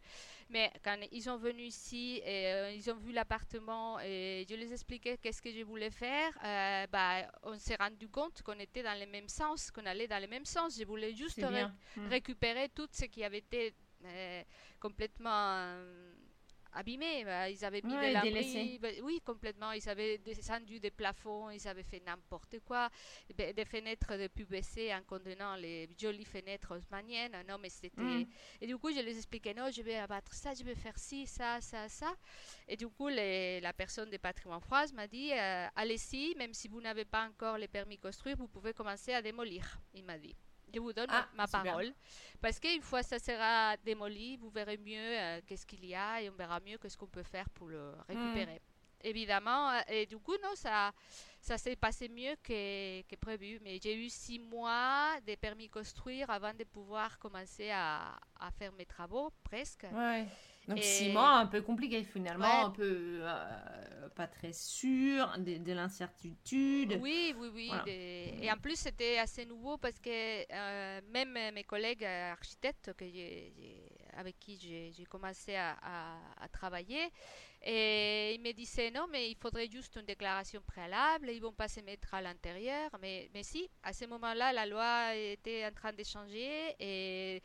Mais quand ils sont venus ici et euh, ils ont vu l'appartement et je les expliquais qu'est-ce que je voulais faire, euh, bah, on s'est rendu compte qu'on était dans le même sens, qu'on allait dans le même sens. Je voulais juste mhm. récupérer tout ce qui avait été euh, abîmé. Bah, ils avaient mis des lambris, bah, oui, complètement. Ils avaient descendu des plafonds, ils avaient fait n'importe quoi. Des fenêtres de PVC en contenant les jolies fenêtres haussmanniennes. Non, mais c'était. Mm. Et du coup, je les expliquais non, je vais abattre ça, je vais faire ci, ça, ça, ça. Et du coup, les, la personne des patrimoine France m'a dit euh, allez-y, même si vous n'avez pas encore les permis construire, vous pouvez commencer à démolir. Il m'a dit. Je vous donne ah, ma parole. Parce qu'une fois ça sera démoli, vous verrez mieux euh, qu'est-ce qu'il y a et on verra mieux qu'est-ce qu'on peut faire pour le récupérer. Hmm. Évidemment, euh, et du coup, non, ça, ça s'est passé mieux que, que prévu. Mais j'ai eu six mois de permis construire avant de pouvoir commencer à, à faire mes travaux, presque. Ouais. Donc six mois un peu compliqué finalement, un peu euh, pas très sûr, de, l'incertitude. Oui, oui, oui. Et en plus c'était assez nouveau parce que euh, même mes collègues architectes que avec qui j'ai commencé à, à, travailler, et ils me disaient non, mais il faudrait juste une déclaration préalable, ils vont pas se mettre à l'intérieur. Mais, mais si, à ce moment-là, la loi était en train de changer et,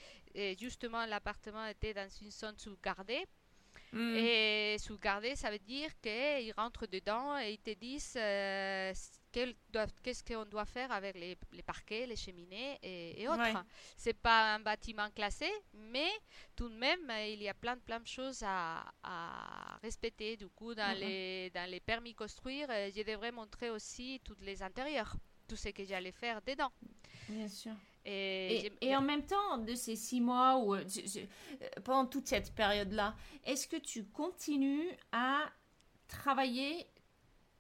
justement l'appartement était dans une zone sous-gardée. Mm. Et sous-gardée, ça veut dire qu'ils rentrent dedans et ils te disent euh, qu'est-ce qu'on doit faire avec les, parquets, les cheminées et, autres. C'est pas un bâtiment classé, mais tout de même, il y a plein, plein de choses à, respecter. Du coup, dans, les, dans les permis construire, euh, je devrais montrer aussi tous les intérieurs, tout ce que j'allais faire dedans. Bien sûr. Et, et, en même temps, de ces six mois ou euh, pendant toute cette période-là, est-ce que tu continues à travailler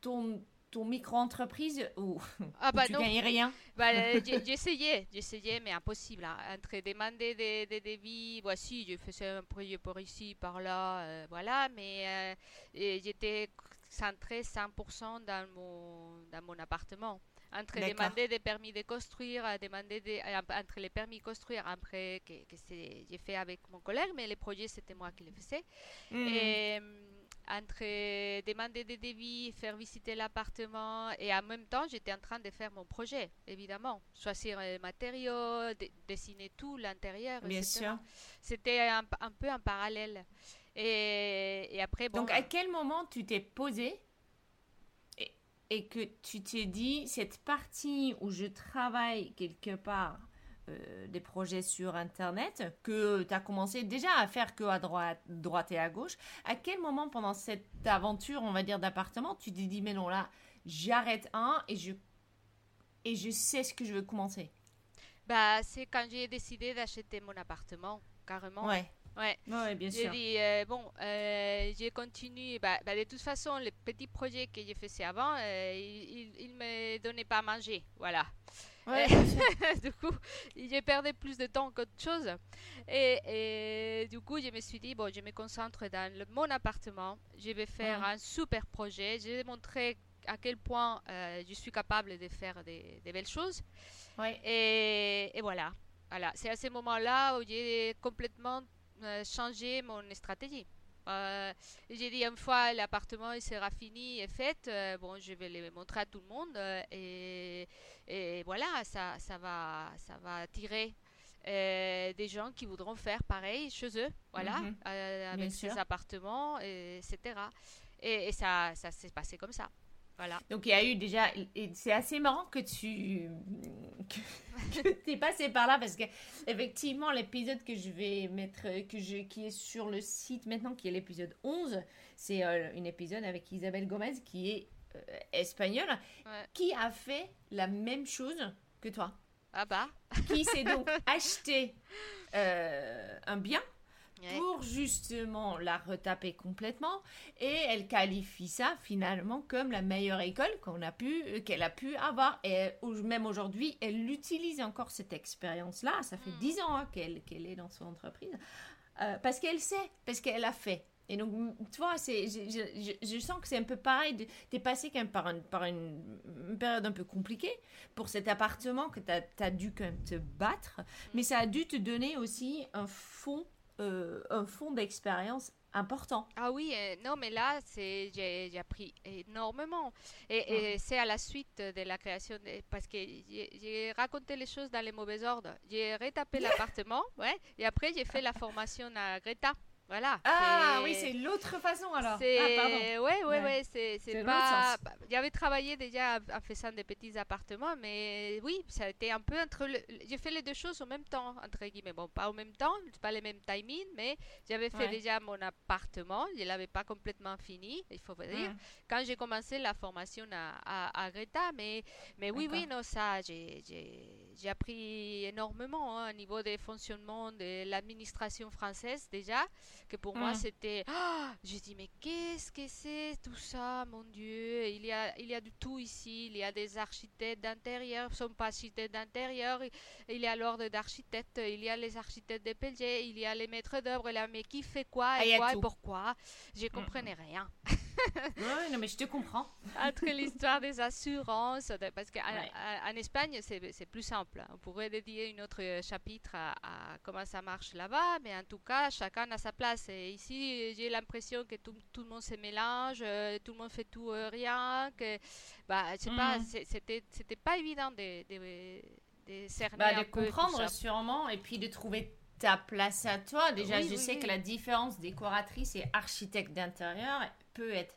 ton ton micro-entreprise ou <laughs> ah bah tu non. gagnes rien? Bah, <laughs> J'essayais, j'essayais, mais impossible. Hein. Entre demander des, des devis, voici, je faisais un projet par ici, par là, euh, voilà, mais euh, j'étais centré 100% dans mon, dans mon appartement. Entre demander des permis de construire, demander des, euh, entre les permis de construire, après que, que j'ai fait avec mon collègue, mais les projets c'était moi qui les faisais. Hmm. Et, entre demander des devis, faire visiter l'appartement et en même temps j'étais en train de faire mon projet, évidemment. Choisir les matériaux, dessiner tout, l'intérieur, Bien sûr. C'était un, peu en parallèle. Et, après, bon, Donc à quel moment tu t'es posé et, que tu t'es dit, cette partie où je travaille quelque part euh, des projets sur Internet que tu as commencé déjà à faire que à droite, droite et à gauche. À quel moment pendant cette aventure, on va dire, d'appartement, tu t'es dit, mais non, là, j'arrête un et je, et je sais ce que je veux commencer? Bah, C'est quand j'ai décidé d'acheter mon appartement, carrément. Ouais. Ouais. ouais, bien sûr. J'ai dit, euh, bon, euh, j'ai continué. Bah, bah, de toute façon, les petits projets que j'ai faits avant, ils ne me donnaient pas à manger. Voilà. <laughs> du coup, j'ai perdu plus de temps qu'autre chose. Et, du coup, je me suis dit, bon, je me concentre dans mon appartement. Je vais faire un super projet. Je vais montrer à quel point euh, je suis capable de faire des, belles choses. Et, et, voilà. voilà. C'est à ce moment-là où j'ai complètement euh, changé mon stratégie. Euh, j'ai dit une fois l'appartement il sera fini et fait, euh, bon je vais le montrer à tout le monde euh, et, et, voilà ça, ça va ça va attirer des gens qui voudront faire pareil chez eux, voilà, mhm. avec ces appartements, etc. Et, et ça, ça s'est passé comme ça. Voilà. Donc il y a eu déjà, c'est assez marrant que tu <laughs> que, es passé par là parce que effectivement l'épisode que je vais mettre, que je, qui est sur le site maintenant, qui est l'épisode 11, c'est euh, un épisode avec Isabelle Gomez qui est euh, espagnole, qui a fait la même chose que toi. Ah bah. Qui s'est donc <laughs> acheté euh, un bien pour justement la retaper complètement et elle qualifie ça finalement comme la meilleure école qu'on a pu euh, qu'elle a pu avoir et même aujourd'hui elle utilise encore cette expérience là ça fait mm. dix ans hein, qu'elle est dans son entreprise euh, parce qu'elle sait parce qu'elle a fait et donc, tu vois, c'est, je, sens que c'est un peu pareil. Tu es passé quand même par, par une, période un peu compliquée pour cet appartement que tu as, dû quand même te battre. Mm. Mais ça a dû te donner aussi un fond euh, un fond d'expérience important. Ah oui, euh, non, mais là, c'est, j'ai, appris énormément. Et, c'est à la suite de la création, parce que j'ai, raconté les choses dans les mauvais ordres. J'ai retapé <laughs> l'appartement, ouais, et après, j'ai fait la formation à Greta. Voilà. Ah oui, c'est l'autre façon alors. Ah, pardon. Ouais, ouais, ouais, c'est pas. J'avais travaillé déjà en faisant des petits appartements, mais oui, ça a été un peu entre. Le... J'ai fait les deux choses en même temps, entre guillemets. Bon, pas au même temps, pas les mêmes timings, mais j'avais fait déjà mon appartement. Je l'avais pas complètement fini, il faut dire. Quand j'ai commencé la formation à, à, Greta, mais, mais oui, oui, non, ça, j'ai appris énormément hein, au niveau des fonctionnements de l'administration française déjà que pour moi mm. c'était oh, j'ai dit mais qu'est-ce que c'est tout ça mon dieu? Il y a il y a du tout ici. Il y a des architectes d'intérieur sont pas architectes d'intérieur. Il y a l'ordre d'architectes il y a les architectes de PLG il y a les maîtres d'œuvre là. Mais qui fait quoi et, quoi et pourquoi? Je mm. comprenais rien oui, non, mais je te comprends. Entre l'histoire des assurances, parce qu'en Espagne, c'est plus simple. On pourrait dédier une autre chapitre à, comment ça marche là-bas, mais en tout cas, chacun a sa place. Et ici, j'ai l'impression que tout, tout, le monde se mélange, euh, tout le monde fait tout euh, rien, que bah, pas, mhm. c'était, c'était pas évident de, de, de cerner bah, de comprendre sûrement, et puis de trouver ta place à toi. Déjà, je sais que la différence décoratrice et architecte d'intérieur peut être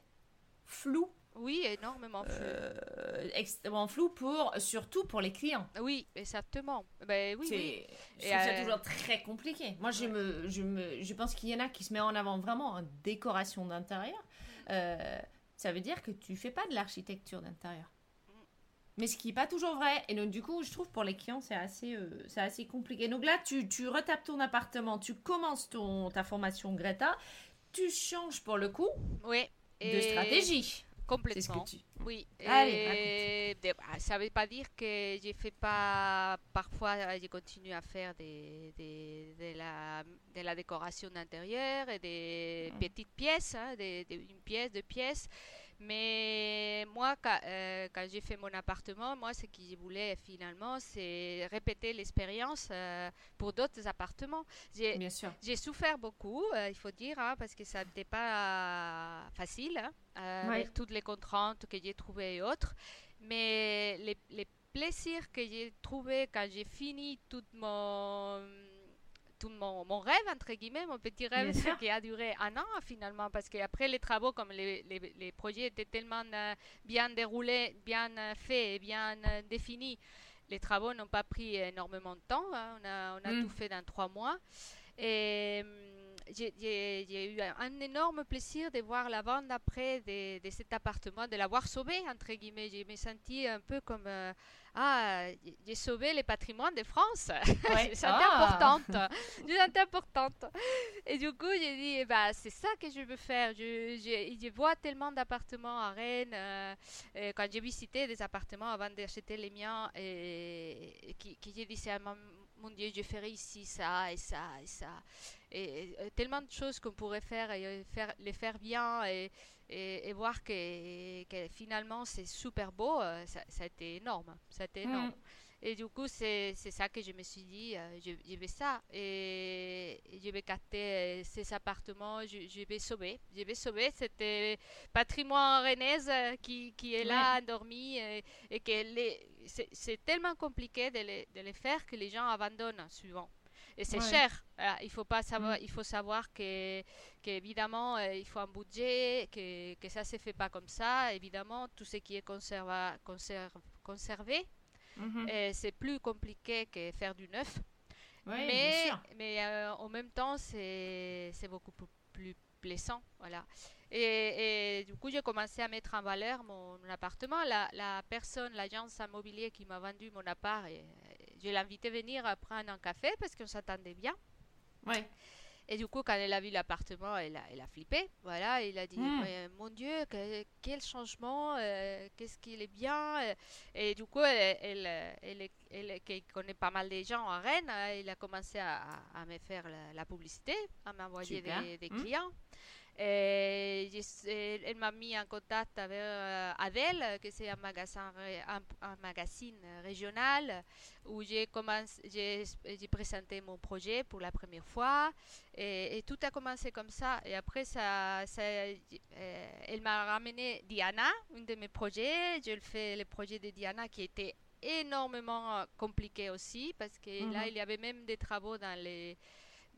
floue. Oui, énormément flou. Euh, extrêmement flou pour, surtout pour les clients. Oui, exactement. Ben, oui, oui. Je trouve ça euh, toujours très compliqué. Moi, je, me, je, me, je pense qu'il y en a qui se mettent en avant vraiment en décoration d'intérieur. Euh, ça veut dire que tu fais pas de l'architecture d'intérieur. Mais ce qui n'est pas toujours vrai. Et donc, du coup, je trouve pour les clients, c'est assez, c'est assez compliqué. Donc là, tu, tu retapes ton appartement, tu commences ton, ta formation Greta, tu changes pour le coup oui. de stratégie. Complètement. Ce que tu... Oui. Allez, et bah, ça ne veut pas dire que je fais pas. Parfois, je continue à faire des, des, de, la, de la décoration d'intérieur et des petites pièces, hein, des, une pièce, deux pièces. Mais moi, quand, euh, quand j'ai fait mon appartement, moi, ce que je voulais finalement, c'est répéter l'expérience pour d'autres appartements. Bien sûr. J'ai souffert beaucoup, il faut dire, hein, parce que ça n'était pas facile, hein, avec toutes les contraintes que j'ai trouvées et autres. Mais les, les plaisirs que j'ai trouvés quand j'ai fini tout mon tout mon, mon, rêve, entre guillemets, mon petit rêve qui a duré un an finalement, parce qu'après les travaux, comme les, les, les projets étaient tellement euh, bien déroulés, bien euh, faits et bien euh, définis, les travaux n'ont pas pris énormément de temps. Hein. On a, on a mm. tout fait dans trois mois. Et hum, j'ai eu un énorme plaisir de voir la vente après de, de, cet appartement, de l'avoir sauvé, entre guillemets. Je me senti un peu comme ah, j'ai sauvé le patrimoine de France. <laughs> Ouais. c'est ah. importante. c'est importante. Et du coup, j'ai dit, bah, c'est ça que je veux faire. Je, je, je vois tellement d'appartements à Rennes. Euh, quand j'ai visité des appartements avant d'acheter les miens, et, qui j'ai dit, c'est mon Dieu, je ferai ici ça et ça et ça. Et, tellement de choses qu'on pourrait faire et faire, les faire bien et, et, voir que, que finalement c'est super beau, euh, ça, ça, a été énorme. Ça a été mm. énorme. Et du coup, c'est ça que je me suis dit, euh, je, je, vais ça. Et, je vais capter ces appartements, je, je, vais sauver. Je vais sauver cet patrimoine rennais qui, qui est là, endormi. Et, et que c'est tellement compliqué de les, de les faire que les gens abandonnent souvent et c'est cher. il faut pas savoir, mm. il faut savoir que, évidemment euh, il faut un budget, que, que ça se fait pas comme ça. Évidemment, tout ce qui est conserva, conservé, euh, c'est plus compliqué que faire du neuf. mais mais euh, en même temps, c'est beaucoup plus, plaisant, voilà. Et, du coup, j'ai commencé à mettre en valeur mon, appartement. La, la personne, l'agence immobilier qui m'a vendu mon appart, et, je l'ai invité à venir prendre un café parce qu'on s'attendait bien. Ouais. Et du coup, quand elle a vu l'appartement, elle a, elle a flippé. Voilà, il a dit hmm. Mon Dieu, quel changement, euh, qu'est-ce qu'il est bien. Et du coup, elle, elle, elle, qui connaît pas mal de gens à Rennes, il a commencé à, à me faire la, publicité, à m'envoyer des, des hmm. clients. Et elle m'a mis en contact avec euh, Adèle, que c'est un, magasin, un, magazine régional où j'ai présenté mon projet pour la première fois. Et, tout a commencé comme ça. Et après, ça, ça euh, elle m'a ramené Diana, un de mes projets. Je fais le projet de Diana qui était énormément compliqué aussi parce que là, mhm. il y avait même des travaux dans les,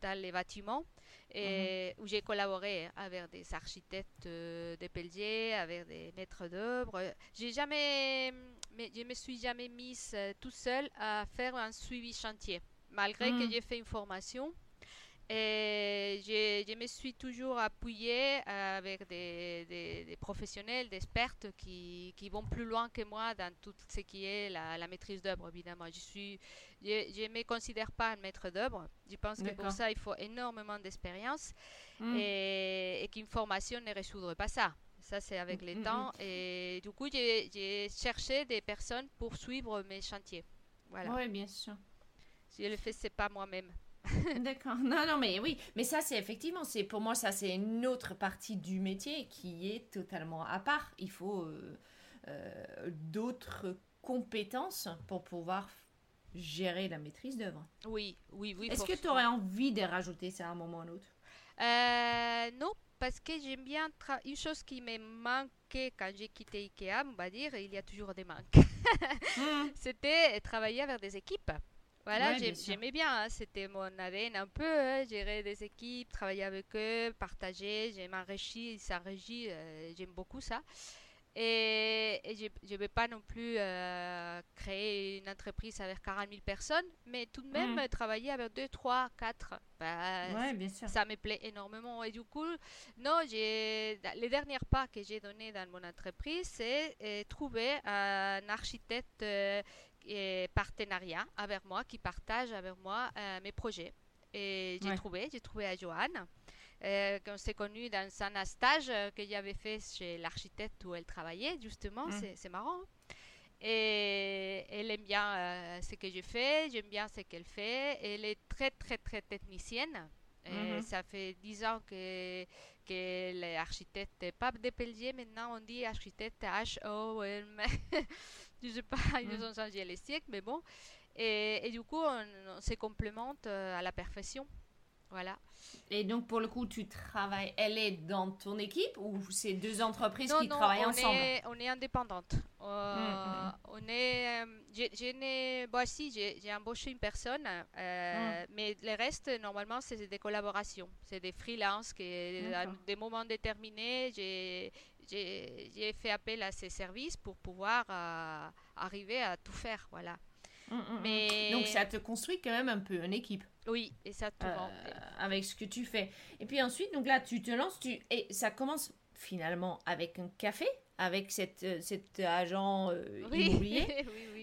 dans les bâtiments et où j'ai collaboré avec des architectes euh, de Pellier, avec des maîtres d'œuvre. J'ai jamais, mais je me suis jamais mise euh, tout seule à faire un suivi chantier, malgré que j'ai fait une formation. Et je, me suis toujours appuyée avec des, des, professionnels, des experts qui, qui, vont plus loin que moi dans tout ce qui est la, la maîtrise d'œuvre, évidemment. Je ne me considère pas un maître d'œuvre. Je pense que pour ça, il faut énormément d'expérience mm. et, qu'une formation ne résoudrait pas ça. Ça, c'est avec mm, le mm, temps. Et du coup, j'ai cherché des personnes pour suivre mes chantiers. Voilà. Oui, bien sûr. Si je le fais, c'est pas moi-même. <laughs> D'accord. Non, non, mais oui. Mais ça, c'est effectivement, c'est pour moi, ça, c'est une autre partie du métier qui est totalement à part. Il faut euh, euh, d'autres compétences pour pouvoir gérer la maîtrise d'œuvre. Oui, oui, oui. Est-ce que tu aurais envie de rajouter ça à un moment ou à un autre? Euh, Non, parce que j'aime bien une chose qui me manquait quand j'ai quitté Ikea, on va dire, il y a toujours des manques. Hmm. <laughs> C'était travailler avec des équipes. Voilà, j'aimais bien, hein, c'était mon ADN un peu, hein, gérer des équipes, travailler avec eux, partager, j'aime enrichir, s'enrichir, euh, j'aime beaucoup ça. Et, je ne vais pas non plus euh, créer une entreprise avec 40 000 personnes, mais tout de même travailler avec 2, 3, 4, ça me plaît énormément. Et du coup, non, les derniers pas que j'ai donnés dans mon entreprise, c'est euh, trouver un architecte et partenariat avec moi, qui partage avec moi euh, mes projets. Et j'ai trouvé, j'ai trouvé à Joanne, euh, qu'on s'est connu dans un stage euh, que j'avais fait chez l'architecte où elle travaillait, justement, mm. c'est marrant. Et elle aime bien euh, ce que je fais, j'aime bien ce qu'elle fait. Elle est très, très, très technicienne. Mm-hmm. Ça fait dix ans que les architectes, pas des pelliers, maintenant on dit architecte H-O-M. <laughs> je sais pas, <laughs> ils mm. ont changé les siècles, mais bon. Et, et du coup, on, on se complémente à la perfection. Voilà. Et donc, pour le coup, tu travailles, elle est dans ton équipe ou c'est deux entreprises qui travaillent on ensemble? est, on est indépendante. Euh, mm, mm. On est, euh, bon, si, j'ai embauché une personne, euh, mais le reste, normalement, c'est des collaborations. C'est des freelances qui, à des moments déterminés, j'ai fait appel à ces services pour pouvoir arriver à tout faire. Voilà. Mais... Donc, ça te construit quand même un peu une équipe. Oui, et ça te euh, Avec ce que tu fais. Et puis ensuite, donc là, tu te lances, tu... et ça commence finalement avec un café, avec cette, euh, cet agent euh, immobilier <laughs>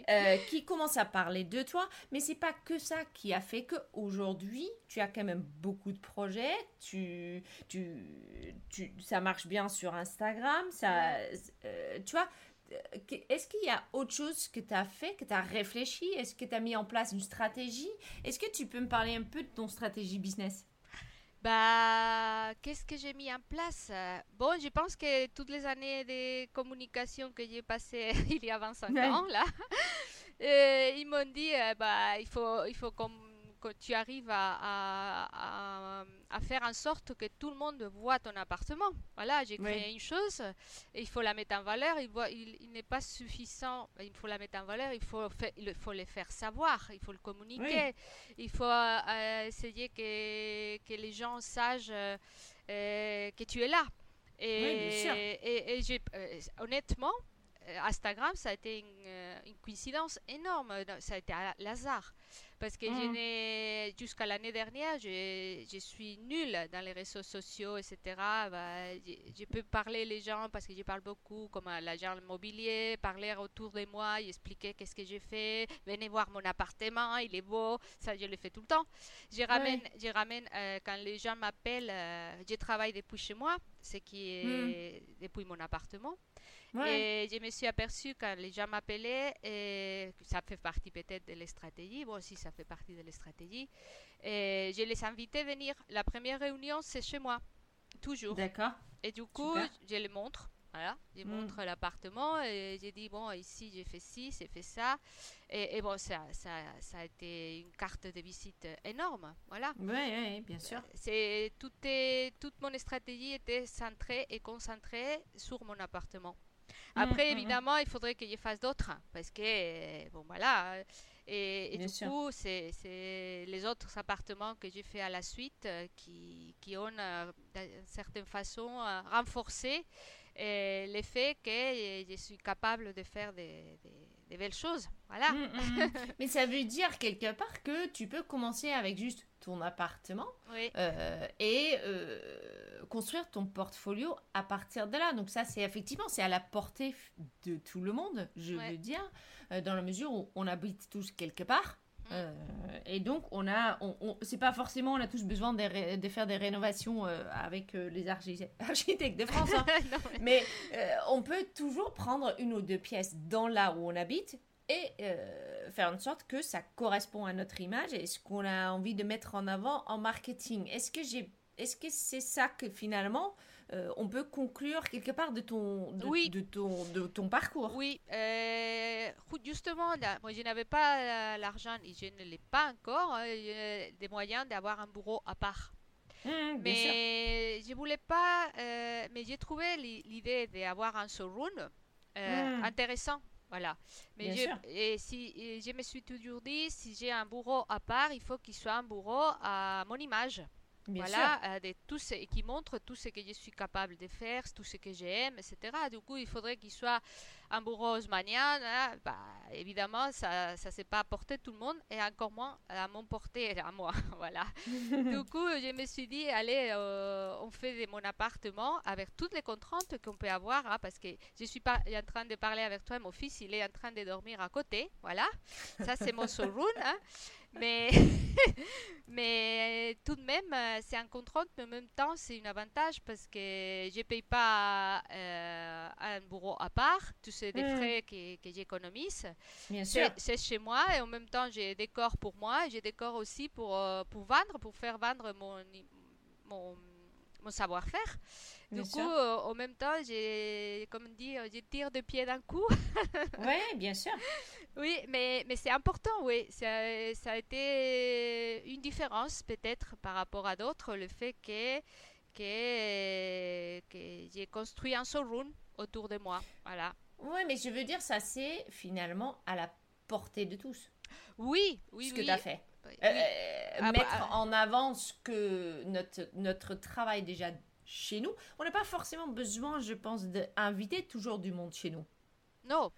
qui commence à parler de toi. Mais c'est pas que ça qui a fait que aujourd'hui, tu as quand même beaucoup de projets. Tu, tu, tu, ça marche bien sur Instagram. Ça, tu vois, est-ce qu'il y a autre chose que tu as fait, que tu as réfléchi? Est-ce que tu as mis en place une stratégie? Est-ce que tu peux me parler un peu de ton stratégie business? Bah, qu'est-ce que j'ai mis en place? Bon, je pense que toutes les années de communication que j'ai passées <laughs> il y a 25 ans, là, <laughs> euh, ils m'ont dit, euh, bah, il faut, il faut qu'on que tu arrives à, à, faire en sorte que tout le monde voit ton appartement. Voilà, j'ai créé une chose, et il faut la mettre en valeur. Il, il, n'est pas suffisant, il faut la mettre en valeur, il faut, il faut le faire savoir, il faut le communiquer, il faut euh, essayer que, que, les gens sachent euh, que tu es là. Et, et, et euh, honnêtement, Instagram, ça a été une, une, coïncidence énorme, ça a été à l'hasard. Parce que mm. jusqu'à l'année dernière, je, je, suis nulle dans les réseaux sociaux, etc. Bah, je, peux parler les gens parce que je parle beaucoup, comme l'agent immobilier, parler autour de moi, expliquer qu'est-ce que j'ai fait, venez voir mon appartement, il est beau, ça je le fais tout le temps. Je ramène, je ramène euh, quand les gens m'appellent, euh, je travaille depuis chez moi, ce qui est mm. depuis mon appartement. Et je me suis aperçue quand les gens m'appelaient, et ça fait partie peut-être de la stratégie, moi aussi ça fait partie de la stratégie, et je les invitais à venir. La première réunion, c'est chez moi, toujours. D'accord. Et du coup, je les montre. Voilà, je mm. montre l'appartement et j'ai dit, bon, ici j'ai fait ci, j'ai fait ça. Et, bon, ça, ça, ça, a été une carte de visite énorme. Voilà. Oui, bien sûr. C'est, tout est, toute mon stratégie était centrée et concentrée sur mon appartement. Mm, Après, mm, mm. évidemment, il faudrait qu'il y fasse d'autres parce que, euh, bon, voilà. Et, du coup, c'est les autres appartements que j'ai fait à la suite euh, qui, qui, ont, euh, d'une certaine façon, renforcé l'effet que je suis capable de faire des, des, belles choses. Voilà. <laughs> Mais ça veut dire quelque part que tu peux commencer avec juste ton appartement et construire ton portfolio à partir de là. Donc ça, c'est effectivement, c'est à la portée de tout le monde, je veux dire, euh, dans la mesure où on habite tous quelque part. Mm. Euh, et donc, on a, on, c'est pas forcément, on a tous besoin de, de faire des rénovations euh, avec les <laughs> architectes de France, hein. <laughs> mais, on peut toujours prendre une ou deux pièces dans là où on habite et faire en sorte que ça correspond à notre image et ce qu'on a envie de mettre en avant en marketing. Est-ce que j'ai est-ce que c'est ça que finalement euh, on peut conclure quelque part de ton, de, de ton, de ton parcours Oui, euh, justement, moi je n'avais pas euh, l'argent et je ne l'ai pas encore, hein, des moyens d'avoir un bureau à part. Mmh, mais je voulais pas, mais j'ai trouvé l'idée d'avoir un showroom mmh. intéressant. Voilà. Mais je, et si, je me suis toujours dit, si j'ai un bureau à part, il faut qu'il soit un bureau à mon image voilà, euh, de tout ce, qui montre tout ce que je suis capable de faire, tout ce que j'aime, etc. Du coup, il faudrait qu'il soit un bureau haussmannien. Hein. Bah, évidemment, ça ne s'est pas apporté tout le monde et encore moins à mon porté <laughs> à moi. voilà. <laughs> du coup, je me suis dit, allez, euh, on fait de mon appartement avec toutes les contraintes qu'on peut avoir, hein, parce que je suis pas en train de parler avec toi, mon fils, il est en train de dormir à côté. Voilà. Ça, c'est mon showroom. Hein. Mais, <laughs> mais tout de même, euh, c'est un contrainte, mais en même temps, c'est un avantage parce que je ne paye pas euh, un bureau à part, tous ces des mm. frais que, que j'économise. C'est chez moi et en même temps, j'ai des corps pour moi et j'ai des corps aussi pour, euh, pour vendre, pour faire vendre mon, mon mon savoir-faire. Du coup, euh, en même temps, j'ai, comme dit, euh, je tire deux pieds d'un coup. <laughs> Oui, bien sûr. Oui, mais, mais c'est important, oui. Ça, ça a été une différence peut-être par rapport à d'autres, le fait que, que, que j'ai construit un showroom autour de moi. Voilà. Oui, mais je veux dire, ça c'est finalement à la portée de tous, Oui, oui, ce que oui. tu as fait. Euh, oui. euh, Ah bah, mettre ah. en avant ce que notre, notre travail déjà chez nous. On n'a pas forcément besoin, je pense, d'inviter toujours du monde chez nous. Non,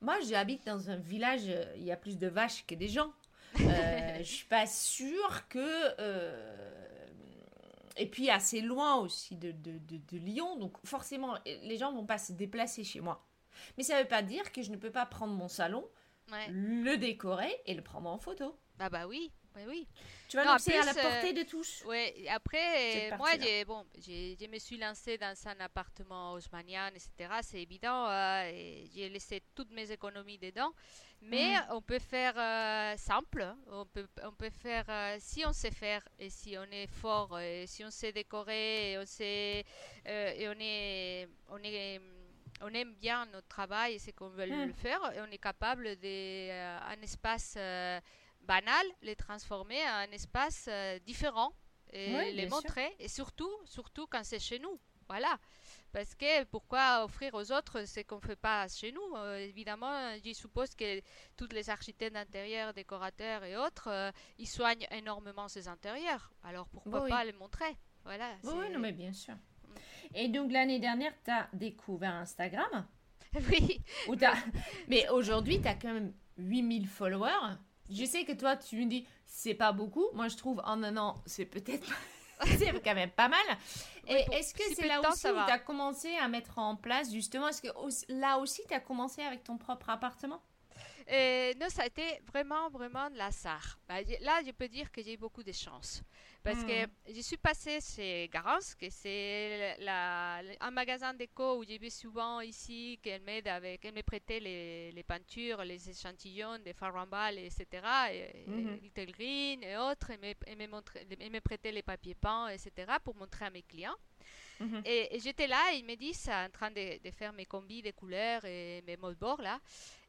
Moi, j'habite dans un village, euh, il y a plus de vaches que des gens. Euh, <laughs> je suis pas sûre que... euh, Et puis assez loin aussi de, de, de, de Lyon, donc forcément, les gens vont pas se déplacer chez moi. Mais ça veut pas dire que je ne peux pas prendre mon salon, ouais. le décorer et le prendre en photo. Ah bah oui, oui, oui. Tu vois, en c'est à la euh, portée de tous. Cette après, euh, moi, bon, j'ai, je me suis lancée dans un appartement haussmanien, etc. C'est évident, euh, j'ai laissé toutes mes économies dedans. Mais Mm. on peut faire euh, simple, on peut, on peut faire, euh, si on sait faire, et si on est fort, et si on sait décorer, et on, sait, et on, est, on, est, on aime bien notre travail et ce qu'on veut Mm. le faire, et on est capable de, euh, espace euh, banal, les transformer en un espace euh, différent et les sûr. montrer. Et surtout, surtout quand c'est chez nous. Voilà. Parce que pourquoi offrir aux autres ce qu'on ne fait pas chez nous? Euh, Évidemment, je suppose que tous les architectes d'intérieur, décorateurs et autres, euh, ils soignent énormément ces intérieurs. Alors pourquoi Oui. pas les montrer? Voilà. Oui, non, mais bien sûr. Et donc l'année dernière, tu as découvert Instagram? <laughs> oui. Où t'as- Mais aujourd'hui, tu as quand même 8000 followers. Je sais que toi, tu me dis, c'est pas beaucoup. Moi, je trouve en un an, c'est peut-être. <laughs> c'est quand même pas mal. Oui, Et est-ce que si c'est là temps, aussi où tu as commencé à mettre en place, justement, est-ce que là aussi, tu as commencé avec ton propre appartement? Et non, ça a été vraiment, vraiment de l'hasard. Bah, là, je peux dire que j'ai eu beaucoup de chance. Parce que Mhm. je suis passée chez Garance, que c'est un magasin déco où j'ai vu souvent ici qu'elle m'aide avec, elle me prêtait les, les peintures, les échantillons des Farambal, etc. Et, et Little Green et autres. Elle me, elle me montrait- elle me prêtait les papiers peints, etc. pour montrer à mes clients. Mhm. Et, et j'étais là, il me dit, ça, en train de, de faire mes combis de couleurs et mes moldboards là.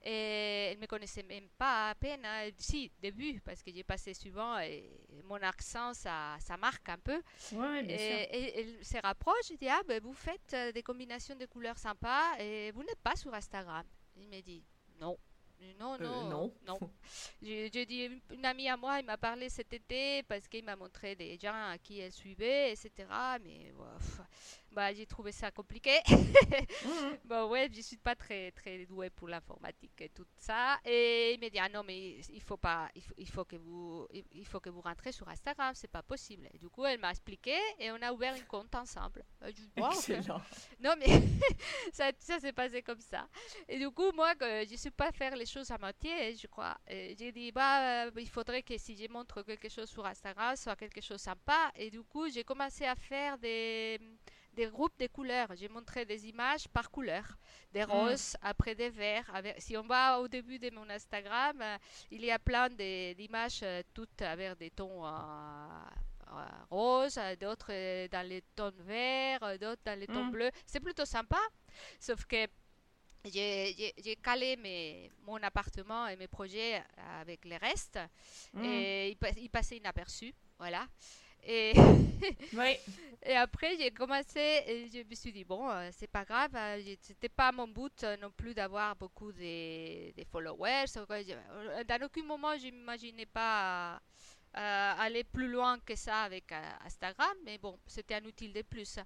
Et elle me connaissait même pas à peine. hein. Si, début, parce que j'ai passé souvent et mon accent, ça, ça marque un peu. Oui, bien et, sûr. et elle se rapproche, je dis, ah ben vous faites euh, des combinations de couleurs sympas et vous n'êtes pas sur Instagram. Il me dit, non. Non, Euh, non, non. non. <laughs> Je, je dis, une, une amie à moi, il m'a parlé cet été parce qu'il m'a montré des gens à qui elle suivait, etc. Mais ouais, bah, j'ai trouvé ça compliqué. Mhm. <laughs> bon, ouais, je suis pas très, très douée pour l'informatique et tout ça. Et il m'a dit, ah non, mais il faut pas, il faut, il faut que vous, il faut que vous rentrez sur Instagram, c'est pas possible. Et du coup, elle m'a expliqué et on a ouvert une compte ensemble. Je. <laughs> Non, mais <laughs> ça, ça s'est passé comme ça. Et du coup, moi, je ne sais pas faire les choses à moitié, je crois. J'ai dit, bah, euh, il faudrait que si je montre quelque chose sur Instagram, ce soit quelque chose de sympa. Et du coup, j'ai commencé à faire des, des groupes de couleurs. J'ai montré des images par couleur. Des roses, après des verts. Avec, si on va au début de mon Instagram, euh, il y a plein d'images euh, toutes avec des tons... euh, euh, roses, d'autres dans les tons verts, d'autres dans les tons Mm. bleus. C'est plutôt sympa, sauf que j'ai calé mes, mon appartement et mes projets avec les restes Mhm. et ils passaient inaperçus. Voilà. Et, <laughs> Oui. et après, j'ai commencé et je me suis dit, bon, euh, c'est pas grave, j'ai- c'était pas mon but euh, non plus d'avoir beaucoup de, de followers. euh, Dans aucun moment, je m'imaginais pas euh, aller plus loin que ça avec Instagram, mais bon, c'était un outil de plus.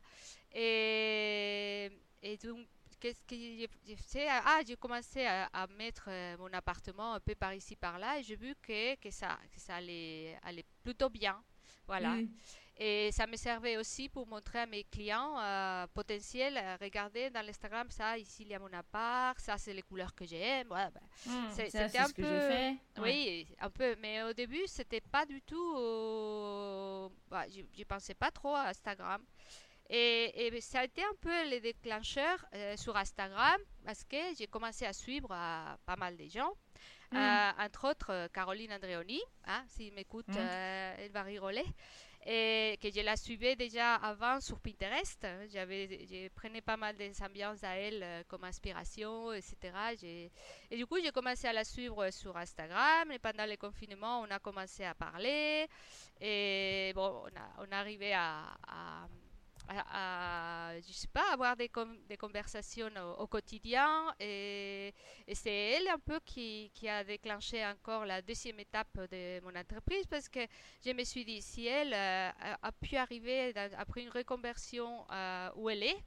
Et, et donc, qu'est-ce que j'ai fait Ah, j'ai commencé à, à mettre mon appartement un peu par ici, par là, et j'ai vu que, que, ça, que ça allait, allait plutôt bien. Voilà. Mhm. Et ça me servait aussi pour montrer à mes clients euh, potentiels, euh, regardez dans l'Instagram, ça, ici il y a mon appart, ça c'est les couleurs que j'aime. Voilà, ben. C'est- Ça, c'était un ce que peu- j'ai fait. Ouais. Oui, un peu, mais au début, c'était pas du tout. euh, bah, j'y pensais pas trop à Instagram. Et, et ça a été un peu le déclencheur euh, sur Instagram parce que j'ai commencé à suivre pas mal de gens. Mm. Euh, entre autres, euh, Caroline Andreoni, hein, s'il m'écoute, Mm. euh, elle va rigoler. et que je la suivais déjà avant sur Pinterest. J'avais, je prenais pas mal des ambiances à elle euh, comme inspiration, etc. Et du coup, j'ai commencé à la suivre sur Instagram. Et pendant le confinement, on a commencé à parler. Et bon, on, a, on arrivé à, à à, je sais pas, avoir des, des conversations au, quotidien. Et, et c'est elle un peu qui, qui, a déclenché encore la deuxième étape de mon entreprise parce que je me suis dit, si elle euh, a, pu arriver après une reconversion euh, où elle est,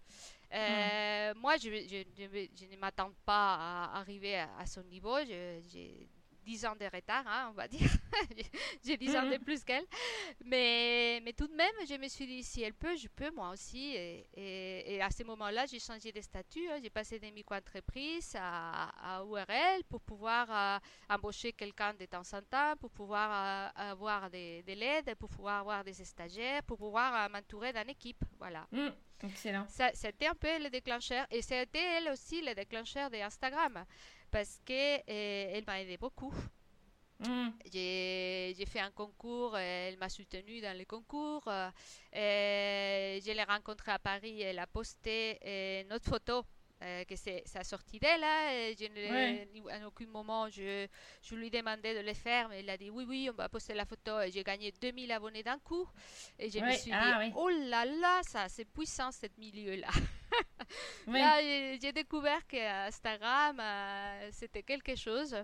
euh, hmm. Moi, je, je, je, ne m'attends pas à arriver à, à son niveau. 10 ans de retard, hein, on va dire. <laughs> j'ai 10 ans de mhm. plus qu'elle. Mais, mais tout de même, je me suis dit, si elle peut, je peux moi aussi. Et, et, à ce moment-là, j'ai changé de statut. Hein. J'ai passé de micro-entreprise à, à, URL pour pouvoir euh, embaucher quelqu'un de temps en temps, pour pouvoir euh, avoir des, des l'aide, pour pouvoir avoir des stagiaires, pour pouvoir euh, m'entourer d'une équipe. Voilà. Mm, excellent. C'était un peu le déclencheur. Et c'était elle aussi le déclencheur d'Instagram parce qu'elle euh, m'a aidé beaucoup. Mm. J'ai fait un concours, elle m'a soutenu dans le concours. Euh, je l'ai rencontrée à Paris, elle a posté euh, notre photo. que c'est sa sortie d'elle. Hein, je À aucun moment, je, je lui demandais de le faire, mais elle a dit oui, oui, on va poster la photo. Et j'ai gagné 2000 abonnés d'un coup. Et je me suis ah dit, oh là là, ça, c'est puissant, ce milieu-là. <laughs> J'ai découvert que Instagram, euh, c'était quelque chose.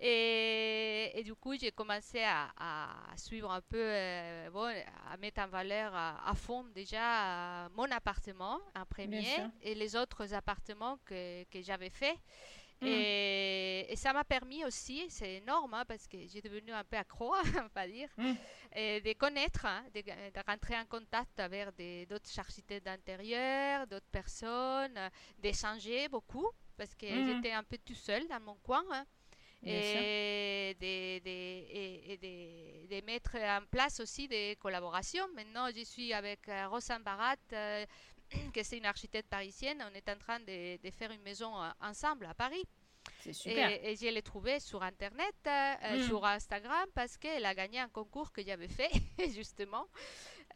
Et, et, du coup, j'ai commencé à, à, suivre un peu, euh, bon, à mettre en valeur à, fond déjà euh, mon appartement en premier et les autres appartements que, que j'avais fait. Mm. Et, ça m'a permis aussi, c'est énorme hein, parce que j'ai devenu un peu accro, <laughs> on va dire, mm. et de connaître, hein, de, rentrer en contact avec d'autres architectes d'intérieur, d'autres personnes, d'échanger beaucoup parce que mm. j'étais un peu tout seul dans mon coin. Hein, et de, de, de, de, mettre en place aussi des collaborations. Maintenant, je suis avec euh, Rosanne Barat, euh, <coughs> que c'est une architecte parisienne. On est en train de, de faire une maison euh, ensemble à Paris. C'est super. Et, je l'ai trouvée sur Internet, euh, mm. sur Instagram, parce qu'elle a gagné un concours que j'avais fait, <laughs> justement,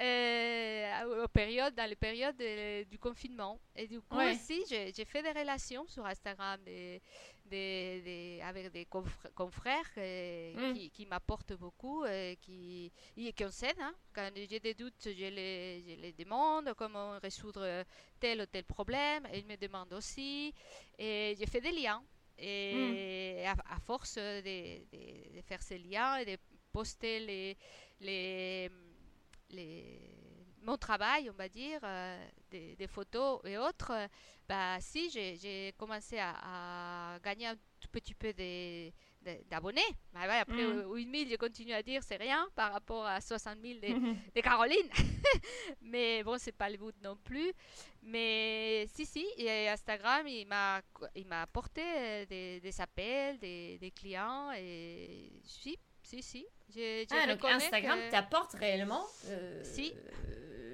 euh, période, dans les périodes du confinement. Et du coup, aussi, j'ai fait des relations sur Instagram des, des, avec des confrères mm. qui, qui m'apportent beaucoup et qui, et qui s'aide. Hein. Quand j'ai des doutes, je les, je les demande comment résoudre tel ou tel problème. Ils me demandent aussi. Et j'ai fait des liens. Et mm. à, force de, faire ces liens et de poster les, les, les mon travail, on va dire, euh, des, photos et autres, bah, si j'ai commencé à, gagner un tout petit peu d'abonnés. Bah, après, 8000, mm. je continue à dire, c'est rien par rapport à 60 000 de, Caroline. Mais bon, c'est pas le but non plus. Mais si, si, et Instagram, il m'a apporté euh, des, des appels, des, des, clients. Et si, si, si. ah, donc Instagram t'apporte réellement euh, si.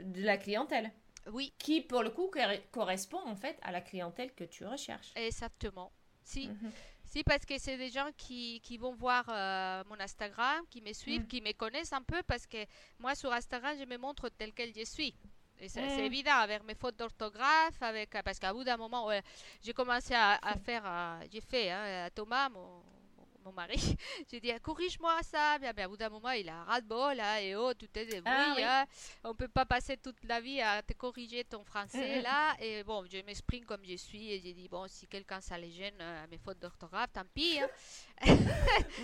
de la clientèle. Oui. Qui, pour le coup, correspond en fait à la clientèle que tu recherches. Exactement. Si. Mhm. Si, parce que c'est des gens qui, qui vont voir euh, mon Instagram, qui me suivent, mhm. qui me connaissent un peu, parce que moi, sur Instagram, je me montre tel quel je suis. Et c'est mhm. évident avec mes fautes d'orthographe, avec parce qu'à bout d'un moment, j'ai commencé à, faire, euh, j'ai fait hein, à Thomas, mon, mon mari. <laughs> J'ai dit, corrige-moi ça. Bien, au bout d'un moment, il a ras-de-bol, là, et oh, tout est débrouille. Ah, oui. Hein. On peut pas passer toute la vie à te corriger ton français, là. Et bon, je m'exprime comme je suis, et j'ai dit, bon, si quelqu'un ça les gêne à mes fautes d'orthographe, tant pis. Hein. <laughs>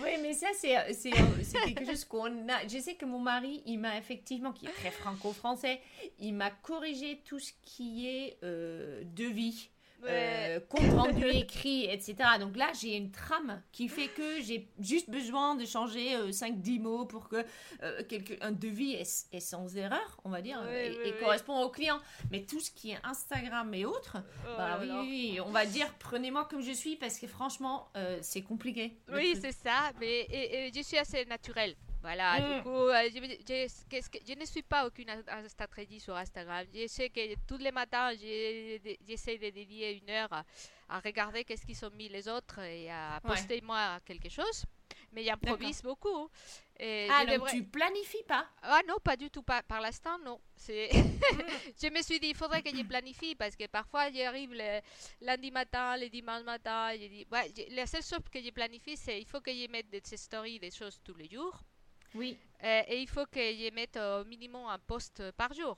oui, mais ça, c'est quelque chose qu'on a. Je sais que mon mari, il m'a effectivement, qui est très franco-français, il m'a corrigé tout ce qui est euh, devis euh, compte rendu <laughs> écrit, etc. Donc là, j'ai une trame qui fait que j'ai juste besoin de changer 5-10 euh, mots pour que euh, quelque, un devis est, sans erreur, on va dire, et, correspond au client. Mais tout ce qui est Instagram et autres, oh bah oui, on va dire prenez-moi comme je suis parce que franchement, c'est compliqué. Oui, c'est ça, mais et, je suis assez naturelle Voilà, du Mm. coup, euh, je, je- ne suis pas aucune stratégie sur Instagram. Je sais que tous les matins, j'essaie de dédier une heure à, à regarder qu'est-ce qu'ils ont mis les autres et à Ouais. poster moi quelque chose. Mais j'improvise beaucoup. Et Ah, donc devrais- tu planifies pas? Ah non, pas du tout. Pas, par l'instant, non. C'est... <laughs> je me suis dit, il faudrait que je planifie parce que parfois, j'arrive le lundi matin, le dimanche matin. et Je dis, ouais, la seule chose que je planifie, c'est il faut que je mette des stories, des choses tous les jours. Oui. Euh, et il faut que je mette au minimum un post par jour.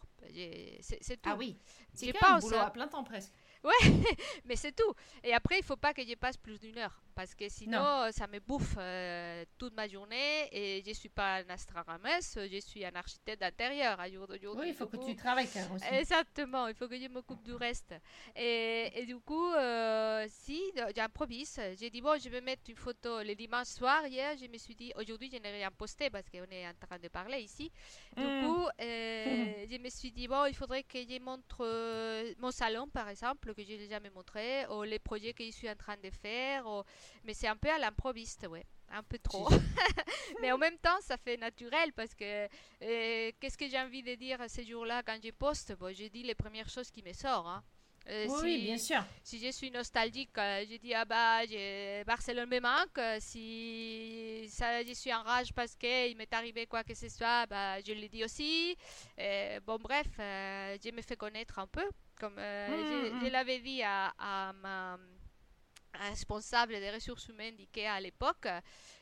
C'est, tout. Ah oui. C'est un boulot hein. à plein temps presque. <laughs> Mais c'est tout. Et après, il faut pas que je passe plus d'une heure. Parce que sinon, ça me bouffe euh, toute ma journée. Et je suis pas un astronaumeuse, je suis un architecte d'intérieur à jour d'aujourd'hui. Oui, il faut que coup, tu travailles même aussi. Exactement, il faut que je m'occupe du reste. Et, et du coup, euh, si j'improvise, j'ai dit, bon, je vais mettre une photo le dimanche soir. Hier, je me suis dit, aujourd'hui, je n'ai rien posté parce qu'on est en train de parler ici. Du Mm. coup, euh, <laughs> je me suis dit, bon, il faudrait que je montre euh, mon salon, par exemple, que je n'ai jamais montré, ou les projets que je suis en train de faire. ou- Mais c'est un peu à l'improviste, ouais. Un peu trop. <laughs> Mais en même temps, ça fait naturel parce que euh, qu'est-ce que j'ai envie de dire ces jours-là quand je poste? Bon, Je dis les premières choses qui me sortent. hein. Euh, oui, si, oui, bien sûr. si je suis nostalgique, euh, je dis ah bah j'ai- Barcelone me manque. Euh, Si ça, je suis en rage parce qu'il m'est arrivé quoi que ce soit, bah, je le dis aussi. Bon bref, euh, je me fais connaître un peu. Comme euh, je, je l'avais dit à, à ma responsable des ressources humaines d'IKEA à l'époque.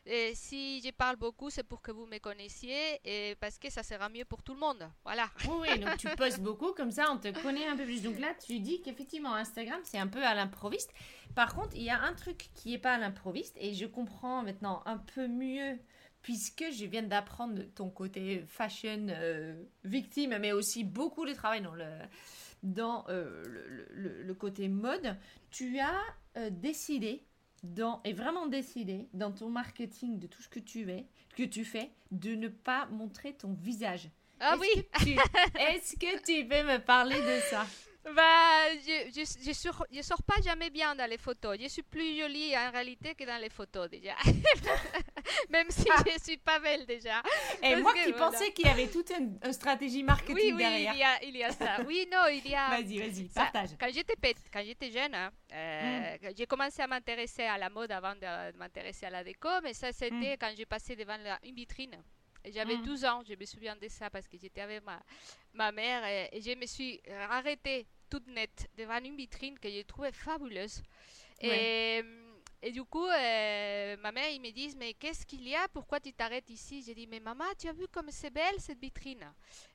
Et si je parle beaucoup, c'est pour que vous me connaissiez et parce que ça sera mieux pour tout le monde. Voilà. Oui, oui, donc tu <laughs> postes beaucoup, comme ça on te connaît un peu plus. Donc là, tu dis qu'effectivement, Instagram, c'est un peu à l'improviste. Par contre, il y a un truc qui n'est pas à l'improviste, et je comprends maintenant un peu mieux, puisque je viens d'apprendre ton côté fashion euh, victime, mais aussi beaucoup de travail dans le, dans, euh, le, le- le- le côté mode. Tu as euh, décidé, dans, et vraiment décidé, dans ton marketing de tout ce que tu, es, que tu fais, de ne pas montrer ton visage. Ah oui, <laughs> Est-ce que tu peux me parler de ça? Bah, je, je, je, sors, je sors pas jamais bien dans les photos. Je suis plus jolie en réalité que dans les photos déjà. <laughs> <laughs> Même si je suis pas belle déjà. Et moi qui voilà. pensais qu'il y avait toute une, une stratégie marketing Oui, oui, derrière. il y, a, il y a ça. Oui, non, il y a... <laughs> Vas-y, vas-y, Ça- partage. Quand j'étais pet- quand j'étais jeune, hein, euh, j'ai commencé à m'intéresser à la mode avant de, de m'intéresser à la déco, mais ça c'était quand j'ai passé devant la- une vitrine. J'avais Mm. 12 ans, je me souviens de ça parce que j'étais avec ma, ma mère et, et je me suis arrêtée toute nette devant une vitrine que j'ai trouvée fabuleuse. Et, et du coup, euh, ma mère, ils me disent, mais qu'est-ce qu'il y a? Pourquoi tu t'arrêtes ici? J'ai dit, mais maman, tu as vu comme c'est belle cette vitrine?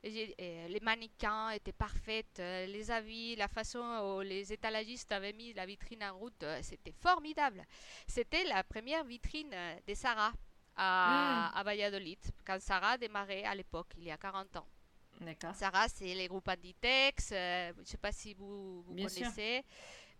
Et j'ai- et les mannequins étaient parfaites, euh, les avis, la façon où les étalagistes avaient mis la vitrine en route, euh, c'était formidable. C'était la première vitrine de Sarah à, à Valladolid, quand Sarah démarrait à l'époque, il y a 40 ans. D'accord. Sarah, c'est les groupes Inditex, euh, je ne sais pas si vous, vous Bien sûr. connaissez.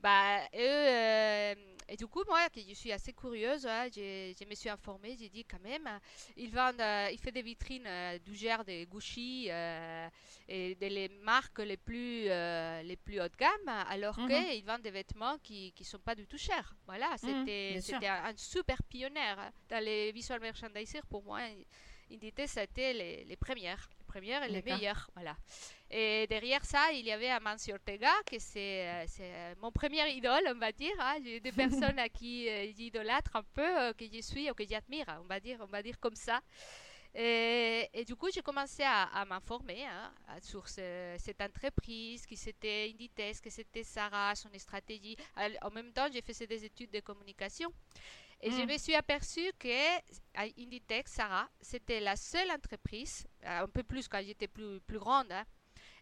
Bah, eux, euh, et du coup, moi, je suis assez curieuse, hein, je me suis informée, j'ai dit quand même, ils vendent, euh, ils font des vitrines euh, du genre de Gucci euh, et des les marques les plus, euh, les plus haut de gamme, alors Mhm. qu'ils vendent des vêtements qui ne sont pas du tout chers. Voilà, c'était sûr. c'était un, un super pionnier dans les visual merchandisers pour moi. Inditex, c'était les, les premières, les premières et les meilleures. Voilà. Et derrière ça, il y avait Amancio Ortega, que c'est euh, euh, mon premier idole, on va dire. hein. J'ai des personnes à qui euh, j'idolâtre un peu, euh, que je suis ou que j'admire, on va dire, on va dire comme ça. Et, et du coup, j'ai commencé à, à m'informer hein, sur ce- cette entreprise, qui c'était Inditex, que c'était Sarah, son stratégie. En même temps, j'ai fait des études de communication. Et je Mm. me suis aperçue que Inditex, Sarah, c'était la seule entreprise, euh, un peu plus quand j'étais plus, plus grande, hein,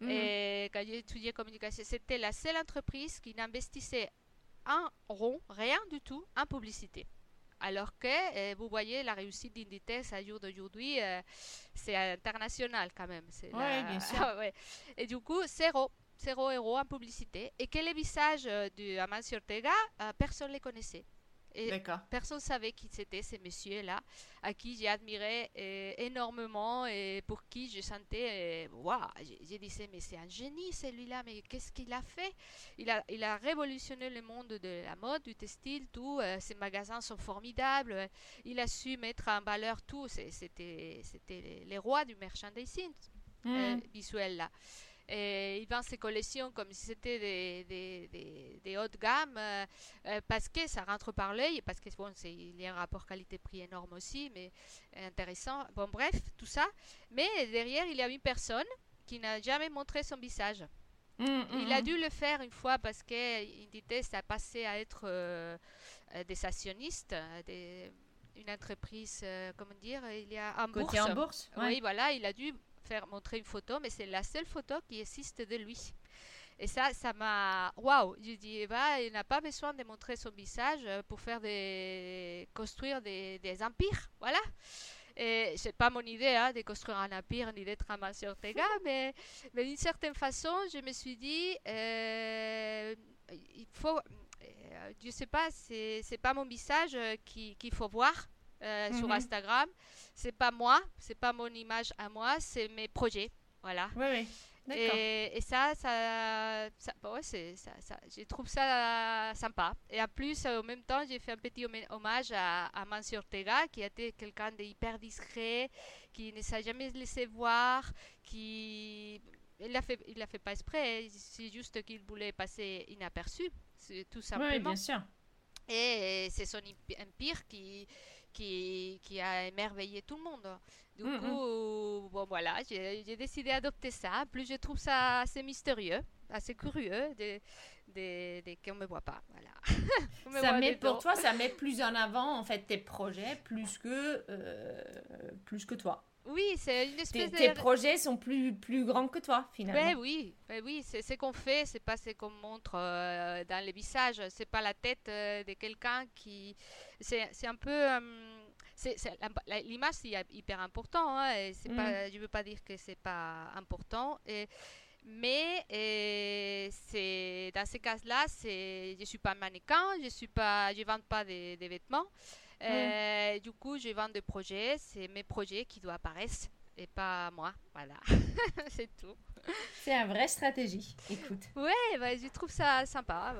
et quand j'ai étudié communication, c'était la seule entreprise qui n'investissait un rond, rien du tout, en publicité. Alors que euh, vous voyez la réussite d'Inditex à jour d'aujourd'hui, euh, c'est international quand même. la- bien <laughs> sûr. Ah ouais. Et du coup, zéro, zéro euro en publicité. Et que les visages euh, de Amancio Ortega, euh, personne ne les connaissait. Et personne ne savait qui c'était, ces messieurs-là, à qui j'ai admiré euh, énormément et pour qui je sentais, euh, waouh, j'ai dit, mais c'est un génie celui-là, mais qu'est-ce qu'il a fait? Il a, il a révolutionné le monde de la mode, du textile, tout. Euh, ses magasins sont formidables. Il a su mettre en valeur tout. C'était les rois du merchandising mmh. visuel là. Et il vend ses collections comme si c'était des, des, des, hautes gammes euh, euh, parce que ça rentre par l'œil, parce que bon, il y a un rapport qualité-prix énorme aussi, mais intéressant. Bon, bref, tout ça. Mais derrière, il y a une personne qui n'a jamais montré son visage. Mmh, mmh, il a mmh. dû le faire une fois parce qu'il disait ça passé à être euh, des actionnistes, des, une entreprise, comment dire, il y a en bourse. en bourse Oui, voilà, il a dû faire montrer une photo, mais c'est la seule photo qui existe de lui. Et ça, ça m'a. Waouh! Je dis, bah, il n'a pas besoin de montrer son visage pour faire des. construire des, des empires. Voilà. Et c'est pas mon idée hein, de construire un empire ni d'être un Monsieur Ortega, <laughs> mais, mais d'une certaine façon, je me suis dit, euh, il faut. Euh, je sais pas, c'est, c'est pas mon visage qu'il faut voir euh, sur mhm. Instagram. C'est pas moi, c'est pas mon image à moi, c'est mes projets. Voilà. Oui, oui. Et, et, ça, ça, ça, bah ouais, ça, ça, je trouve ça sympa. Et en plus, en même temps, j'ai fait un petit hommage à, à Mancio Ortega, qui était quelqu'un d'hyper discret, qui ne s'est jamais laissé voir, qui il l'a fait, il l'a fait pas exprès. C'est juste qu'il voulait passer inaperçu, tout simplement. Oui, bien sûr. Et c'est son empire qui qui, qui a émerveillé tout le monde. Du mm, coup, bon voilà, j'ai décidé d'adopter ça. Plus je trouve ça assez mystérieux, assez curieux de, de, de qu'on ne me voit pas. Voilà. <laughs> ça met, pour toi, ça met <laughs> plus en avant en fait tes projets plus que, euh, plus que toi. Oui, c'est une espèce tes, de... tes projets sont plus, plus grands que toi, finalement. Ben oui, ben oui c'est ce qu'on fait, c'est pas ce qu'on montre euh, dans les visages, c'est pas la tête euh, de quelqu'un qui... C'est un peu... Euh, l'image, c'est hyper important, hein, et pas, mm. je veux pas dire que c'est pas important, et, mais c'est dans ces cas-là, je suis pas mannequin, je suis pas, je vends pas des, des vêtements. Euh, du coup, je vends des projets. C'est mes projets qui doivent apparaître et pas moi. Voilà, <laughs> c'est tout. C'est une vraie stratégie, écoute. Ouais, bah, je trouve ça sympa.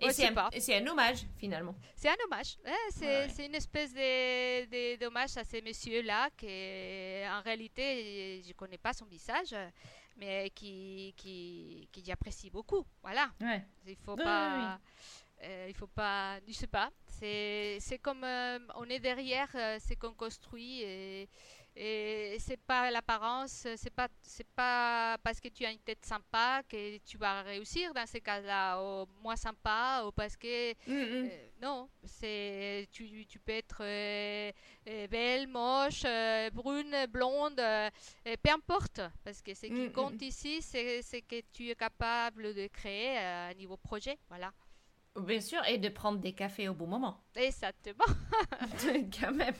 Et c'est un, hommage, finalement. C'est un hommage. c'est une espèce de, d'hommage à ces messieurs-là qui, en réalité, je ne connais pas son visage, mais qui, qui, qui j'apprécie beaucoup. Voilà. Ouais. Il faut pas... Euh, il faut pas, je sais pas. C'est, c'est comme euh, on est derrière euh, ce qu'on construit et, et c'est pas l'apparence, c'est pas c'est pas parce que tu as une tête sympa que tu vas réussir dans ces cas-là, ou moins sympa, ou parce que mm, mm. non, c'est tu, tu peux être belle, moche, brune, blonde, peu importe, parce que ce qui mm, compte ici, c'est, c'est que tu es capable de créer un niveau projet, voilà. Bien sûr, et de prendre des cafés au bon moment. Exactement. <laughs> Quand même.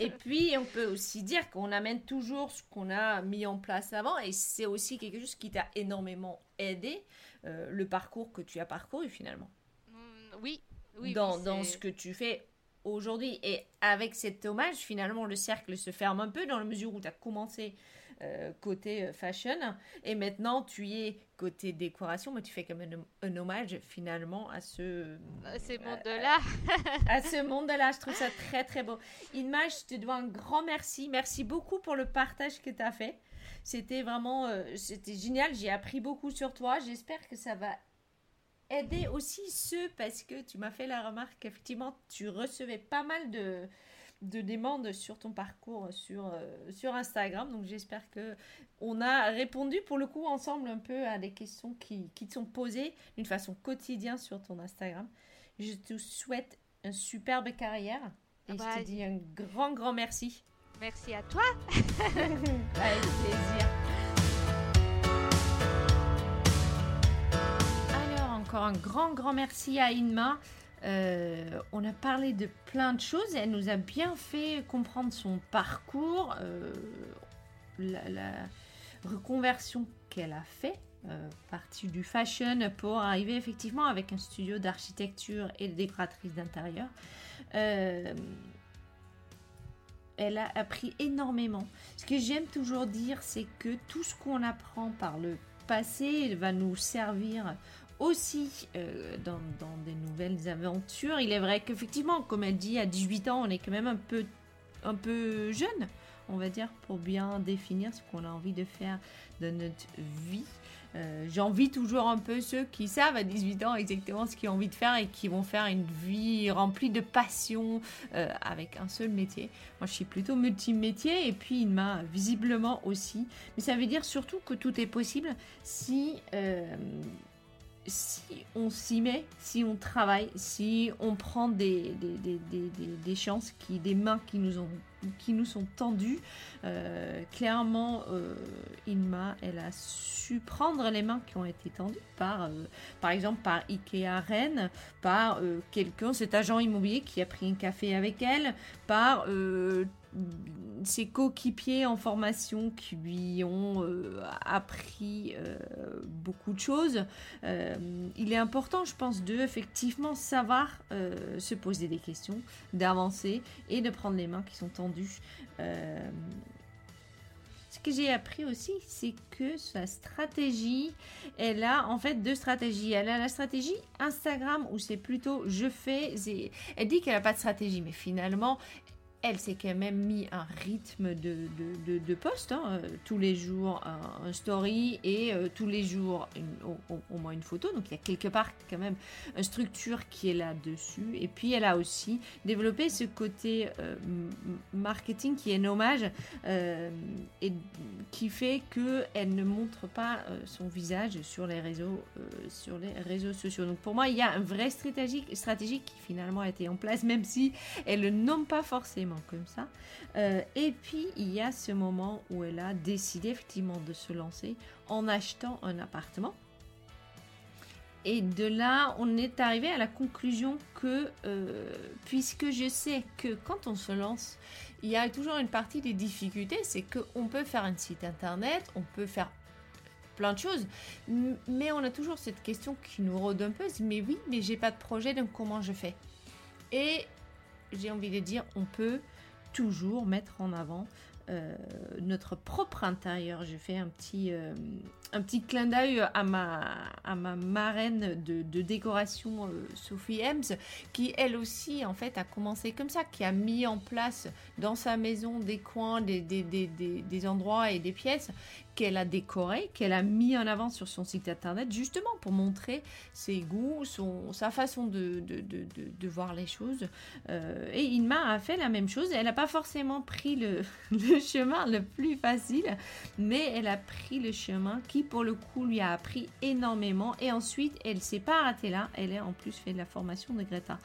Et puis, on peut aussi dire qu'on amène toujours ce qu'on a mis en place avant, et c'est aussi quelque chose qui t'a énormément aidé, euh, le parcours que tu as parcouru finalement. Mm, oui, oui. Dans, dans ce que tu fais aujourd'hui. Et avec cet hommage, finalement, le cercle se ferme un peu dans la mesure où tu as commencé euh, côté euh, fashion. Et maintenant, tu es côté décoration, mais tu fais comme un, hommage finalement à ce... À ce monde-là. à ce monde-là. Je trouve ça très, très beau. Inma, je te dois un grand merci. Merci beaucoup pour le partage que tu as fait. C'était vraiment... Euh, c'était génial. J'ai appris beaucoup sur toi. J'espère que ça va aider aussi ceux, parce que tu m'as fait la remarque qu'effectivement, tu recevais pas mal de de demandes sur ton parcours sur, euh, sur Instagram. Donc j'espère que on a répondu pour le coup ensemble un peu à des questions qui, qui te sont posées d'une façon quotidienne sur ton Instagram. Je te souhaite une superbe carrière et je te dis un grand grand merci. Merci à toi. <laughs> Avec plaisir. Alors encore un grand grand merci à Inma. Euh, on a parlé de plein de choses. Elle nous a bien fait comprendre son parcours, euh, la, reconversion qu'elle a fait partie du fashion pour arriver effectivement avec un studio d'architecture et de décoratrice d'intérieur. elle a appris énormément. Ce que j'aime toujours dire, c'est que tout ce qu'on apprend par le passé va nous servir aussi euh, dans, des nouvelles aventures. Il est vrai qu'effectivement, comme elle dit, à 18 ans, on est quand même un peu, un peu jeune, on va dire, pour bien définir ce qu'on a envie de faire de notre vie. Euh, j'envie toujours un peu ceux qui savent à 18 ans exactement ce qu'ils ont envie de faire et qui vont faire une vie remplie de passion euh, avec un seul métier. Moi, je suis plutôt multi-métier et puis il m'a visiblement aussi. Mais ça veut dire surtout que tout est possible si si on s'y met, si on travaille, si on prend des, des, chances, qui, des mains qui nous, ont, qui nous sont tendues, euh, clairement, euh, Inma, elle a su prendre les mains qui ont été tendues par, euh, par exemple, par Ikea Rennes, par quelqu'un, cet agent immobilier qui a pris un café avec elle, par ses coéquipiers en formation qui lui ont euh, appris euh, beaucoup de choses. Euh, il est important, je pense, de effectivement savoir se poser des questions, d'avancer et de prendre les mains qui sont tendues. ce que j'ai appris aussi, c'est que sa stratégie, elle a en fait deux stratégies. Elle a la stratégie Instagram où c'est plutôt je fais. Elle dit qu'elle n'a pas de stratégie, mais finalement, elle s'est quand même mis un rythme de, de, de, hein, euh, tous les jours un, story et euh, tous les jours au, moins une photo. Donc il y a quelque part quand même une structure qui est là-dessus. Et puis elle a aussi développé ce côté euh, marketing qui est nommage et qui fait qu'elle ne montre pas son visage sur les réseaux, sur les réseaux sociaux. Donc pour moi, il y a une vraie stratégie, stratégie qui finalement a été en place, même si elle ne nomme pas forcément comme ça. Euh, et puis, il y a ce moment où elle a décidé effectivement de se lancer en achetant un appartement. Et de là, on est arrivé à la conclusion que, euh, puisque je sais que quand on se lance, il y a toujours une partie des difficultés, c'est qu'on peut faire un site internet, on peut faire plein de choses, mais on a toujours cette question qui nous rôde un peu, mais oui, mais j'ai pas de projet, donc comment je fais? Et j'ai envie de dire, on peut toujours mettre en avant euh, notre propre intérieur. J'ai fait un petit, euh, un petit clin d'œil à ma, à ma marraine de, décoration, euh, Sophie Ems, qui elle aussi en fait a commencé comme ça, qui a mis en place dans sa maison des coins, des, des, des, des endroits et des pièces qu'elle a décoré, qu'elle a mis en avant sur son site internet, justement pour montrer ses goûts, son, sa façon de, de, de, de voir les choses. Euh, et Inma a fait la même chose. Elle n'a pas forcément pris le, <laughs> le, chemin le plus facile, mais elle a pris le chemin qui, pour le coup, lui a appris énormément. Et ensuite, elle s'est pas arrêtée là. Elle a en plus fait de la formation de Greta.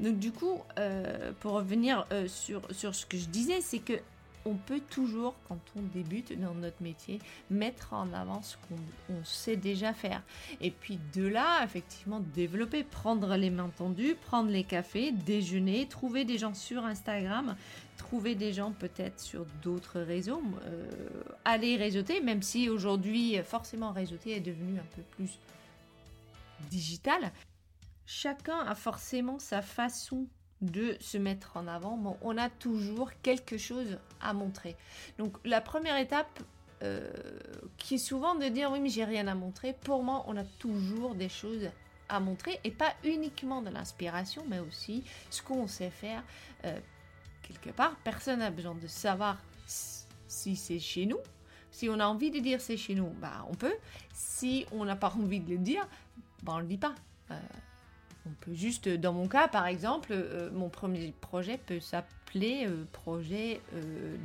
Donc, du coup, euh, pour revenir euh, sur, sur ce que je disais, c'est que on peut toujours, quand on débute dans notre métier, mettre en avant ce qu'on sait déjà faire. Et puis de là, effectivement, développer, prendre les mains tendues, prendre les cafés, déjeuner, trouver des gens sur Instagram, trouver des gens peut-être sur d'autres réseaux, euh, aller réseauter, même si aujourd'hui, forcément, réseauter est devenu un peu plus digital. Chacun a forcément sa façon de se mettre en avant, on a toujours quelque chose à montrer. Donc la première étape, euh, qui est souvent de dire oui mais j'ai rien à montrer, pour moi on a toujours des choses à montrer et pas uniquement de l'inspiration mais aussi ce qu'on sait faire euh, quelque part. Personne n'a besoin de savoir si c'est chez nous. Si on a envie de dire c'est chez nous, bah on peut. Si on n'a pas <laughs> envie de le dire, bah on le dit pas. Euh, on peut juste, dans mon cas par exemple, euh, mon premier projet peut s'appeler euh, projet euh.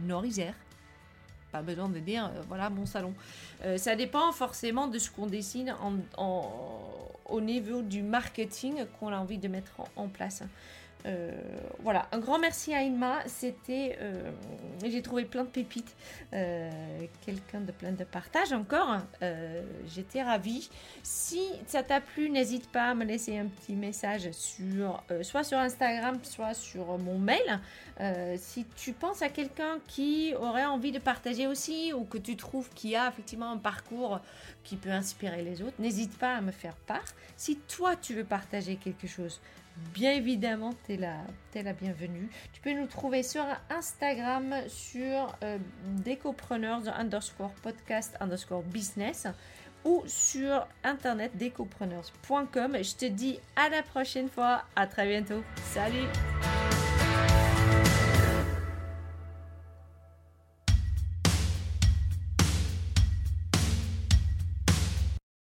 Pas besoin de dire, voilà mon salon. ça dépend forcément de ce qu'on dessine au niveau du marketing qu'on a envie de mettre en, place. Euh, voilà, un grand merci à Inma. C'était, euh, j'ai trouvé plein de pépites, euh, quelqu'un de plein de partage encore. J'étais ravie. Si ça t'a plu, n'hésite pas à me laisser un petit message sur, soit sur Instagram, soit sur mon mail. si tu penses à quelqu'un qui aurait envie de partager aussi, ou que tu trouves qu'il a effectivement un parcours qui peut inspirer les autres, n'hésite pas à me faire part. Si toi tu veux partager quelque chose bien évidemment, tu es, la, bienvenue. Tu peux nous trouver sur Instagram sur euh, Decopreneurs underscore podcast underscore business ou sur internet decopreneurs.com. Je te dis à la prochaine fois. À très bientôt. Salut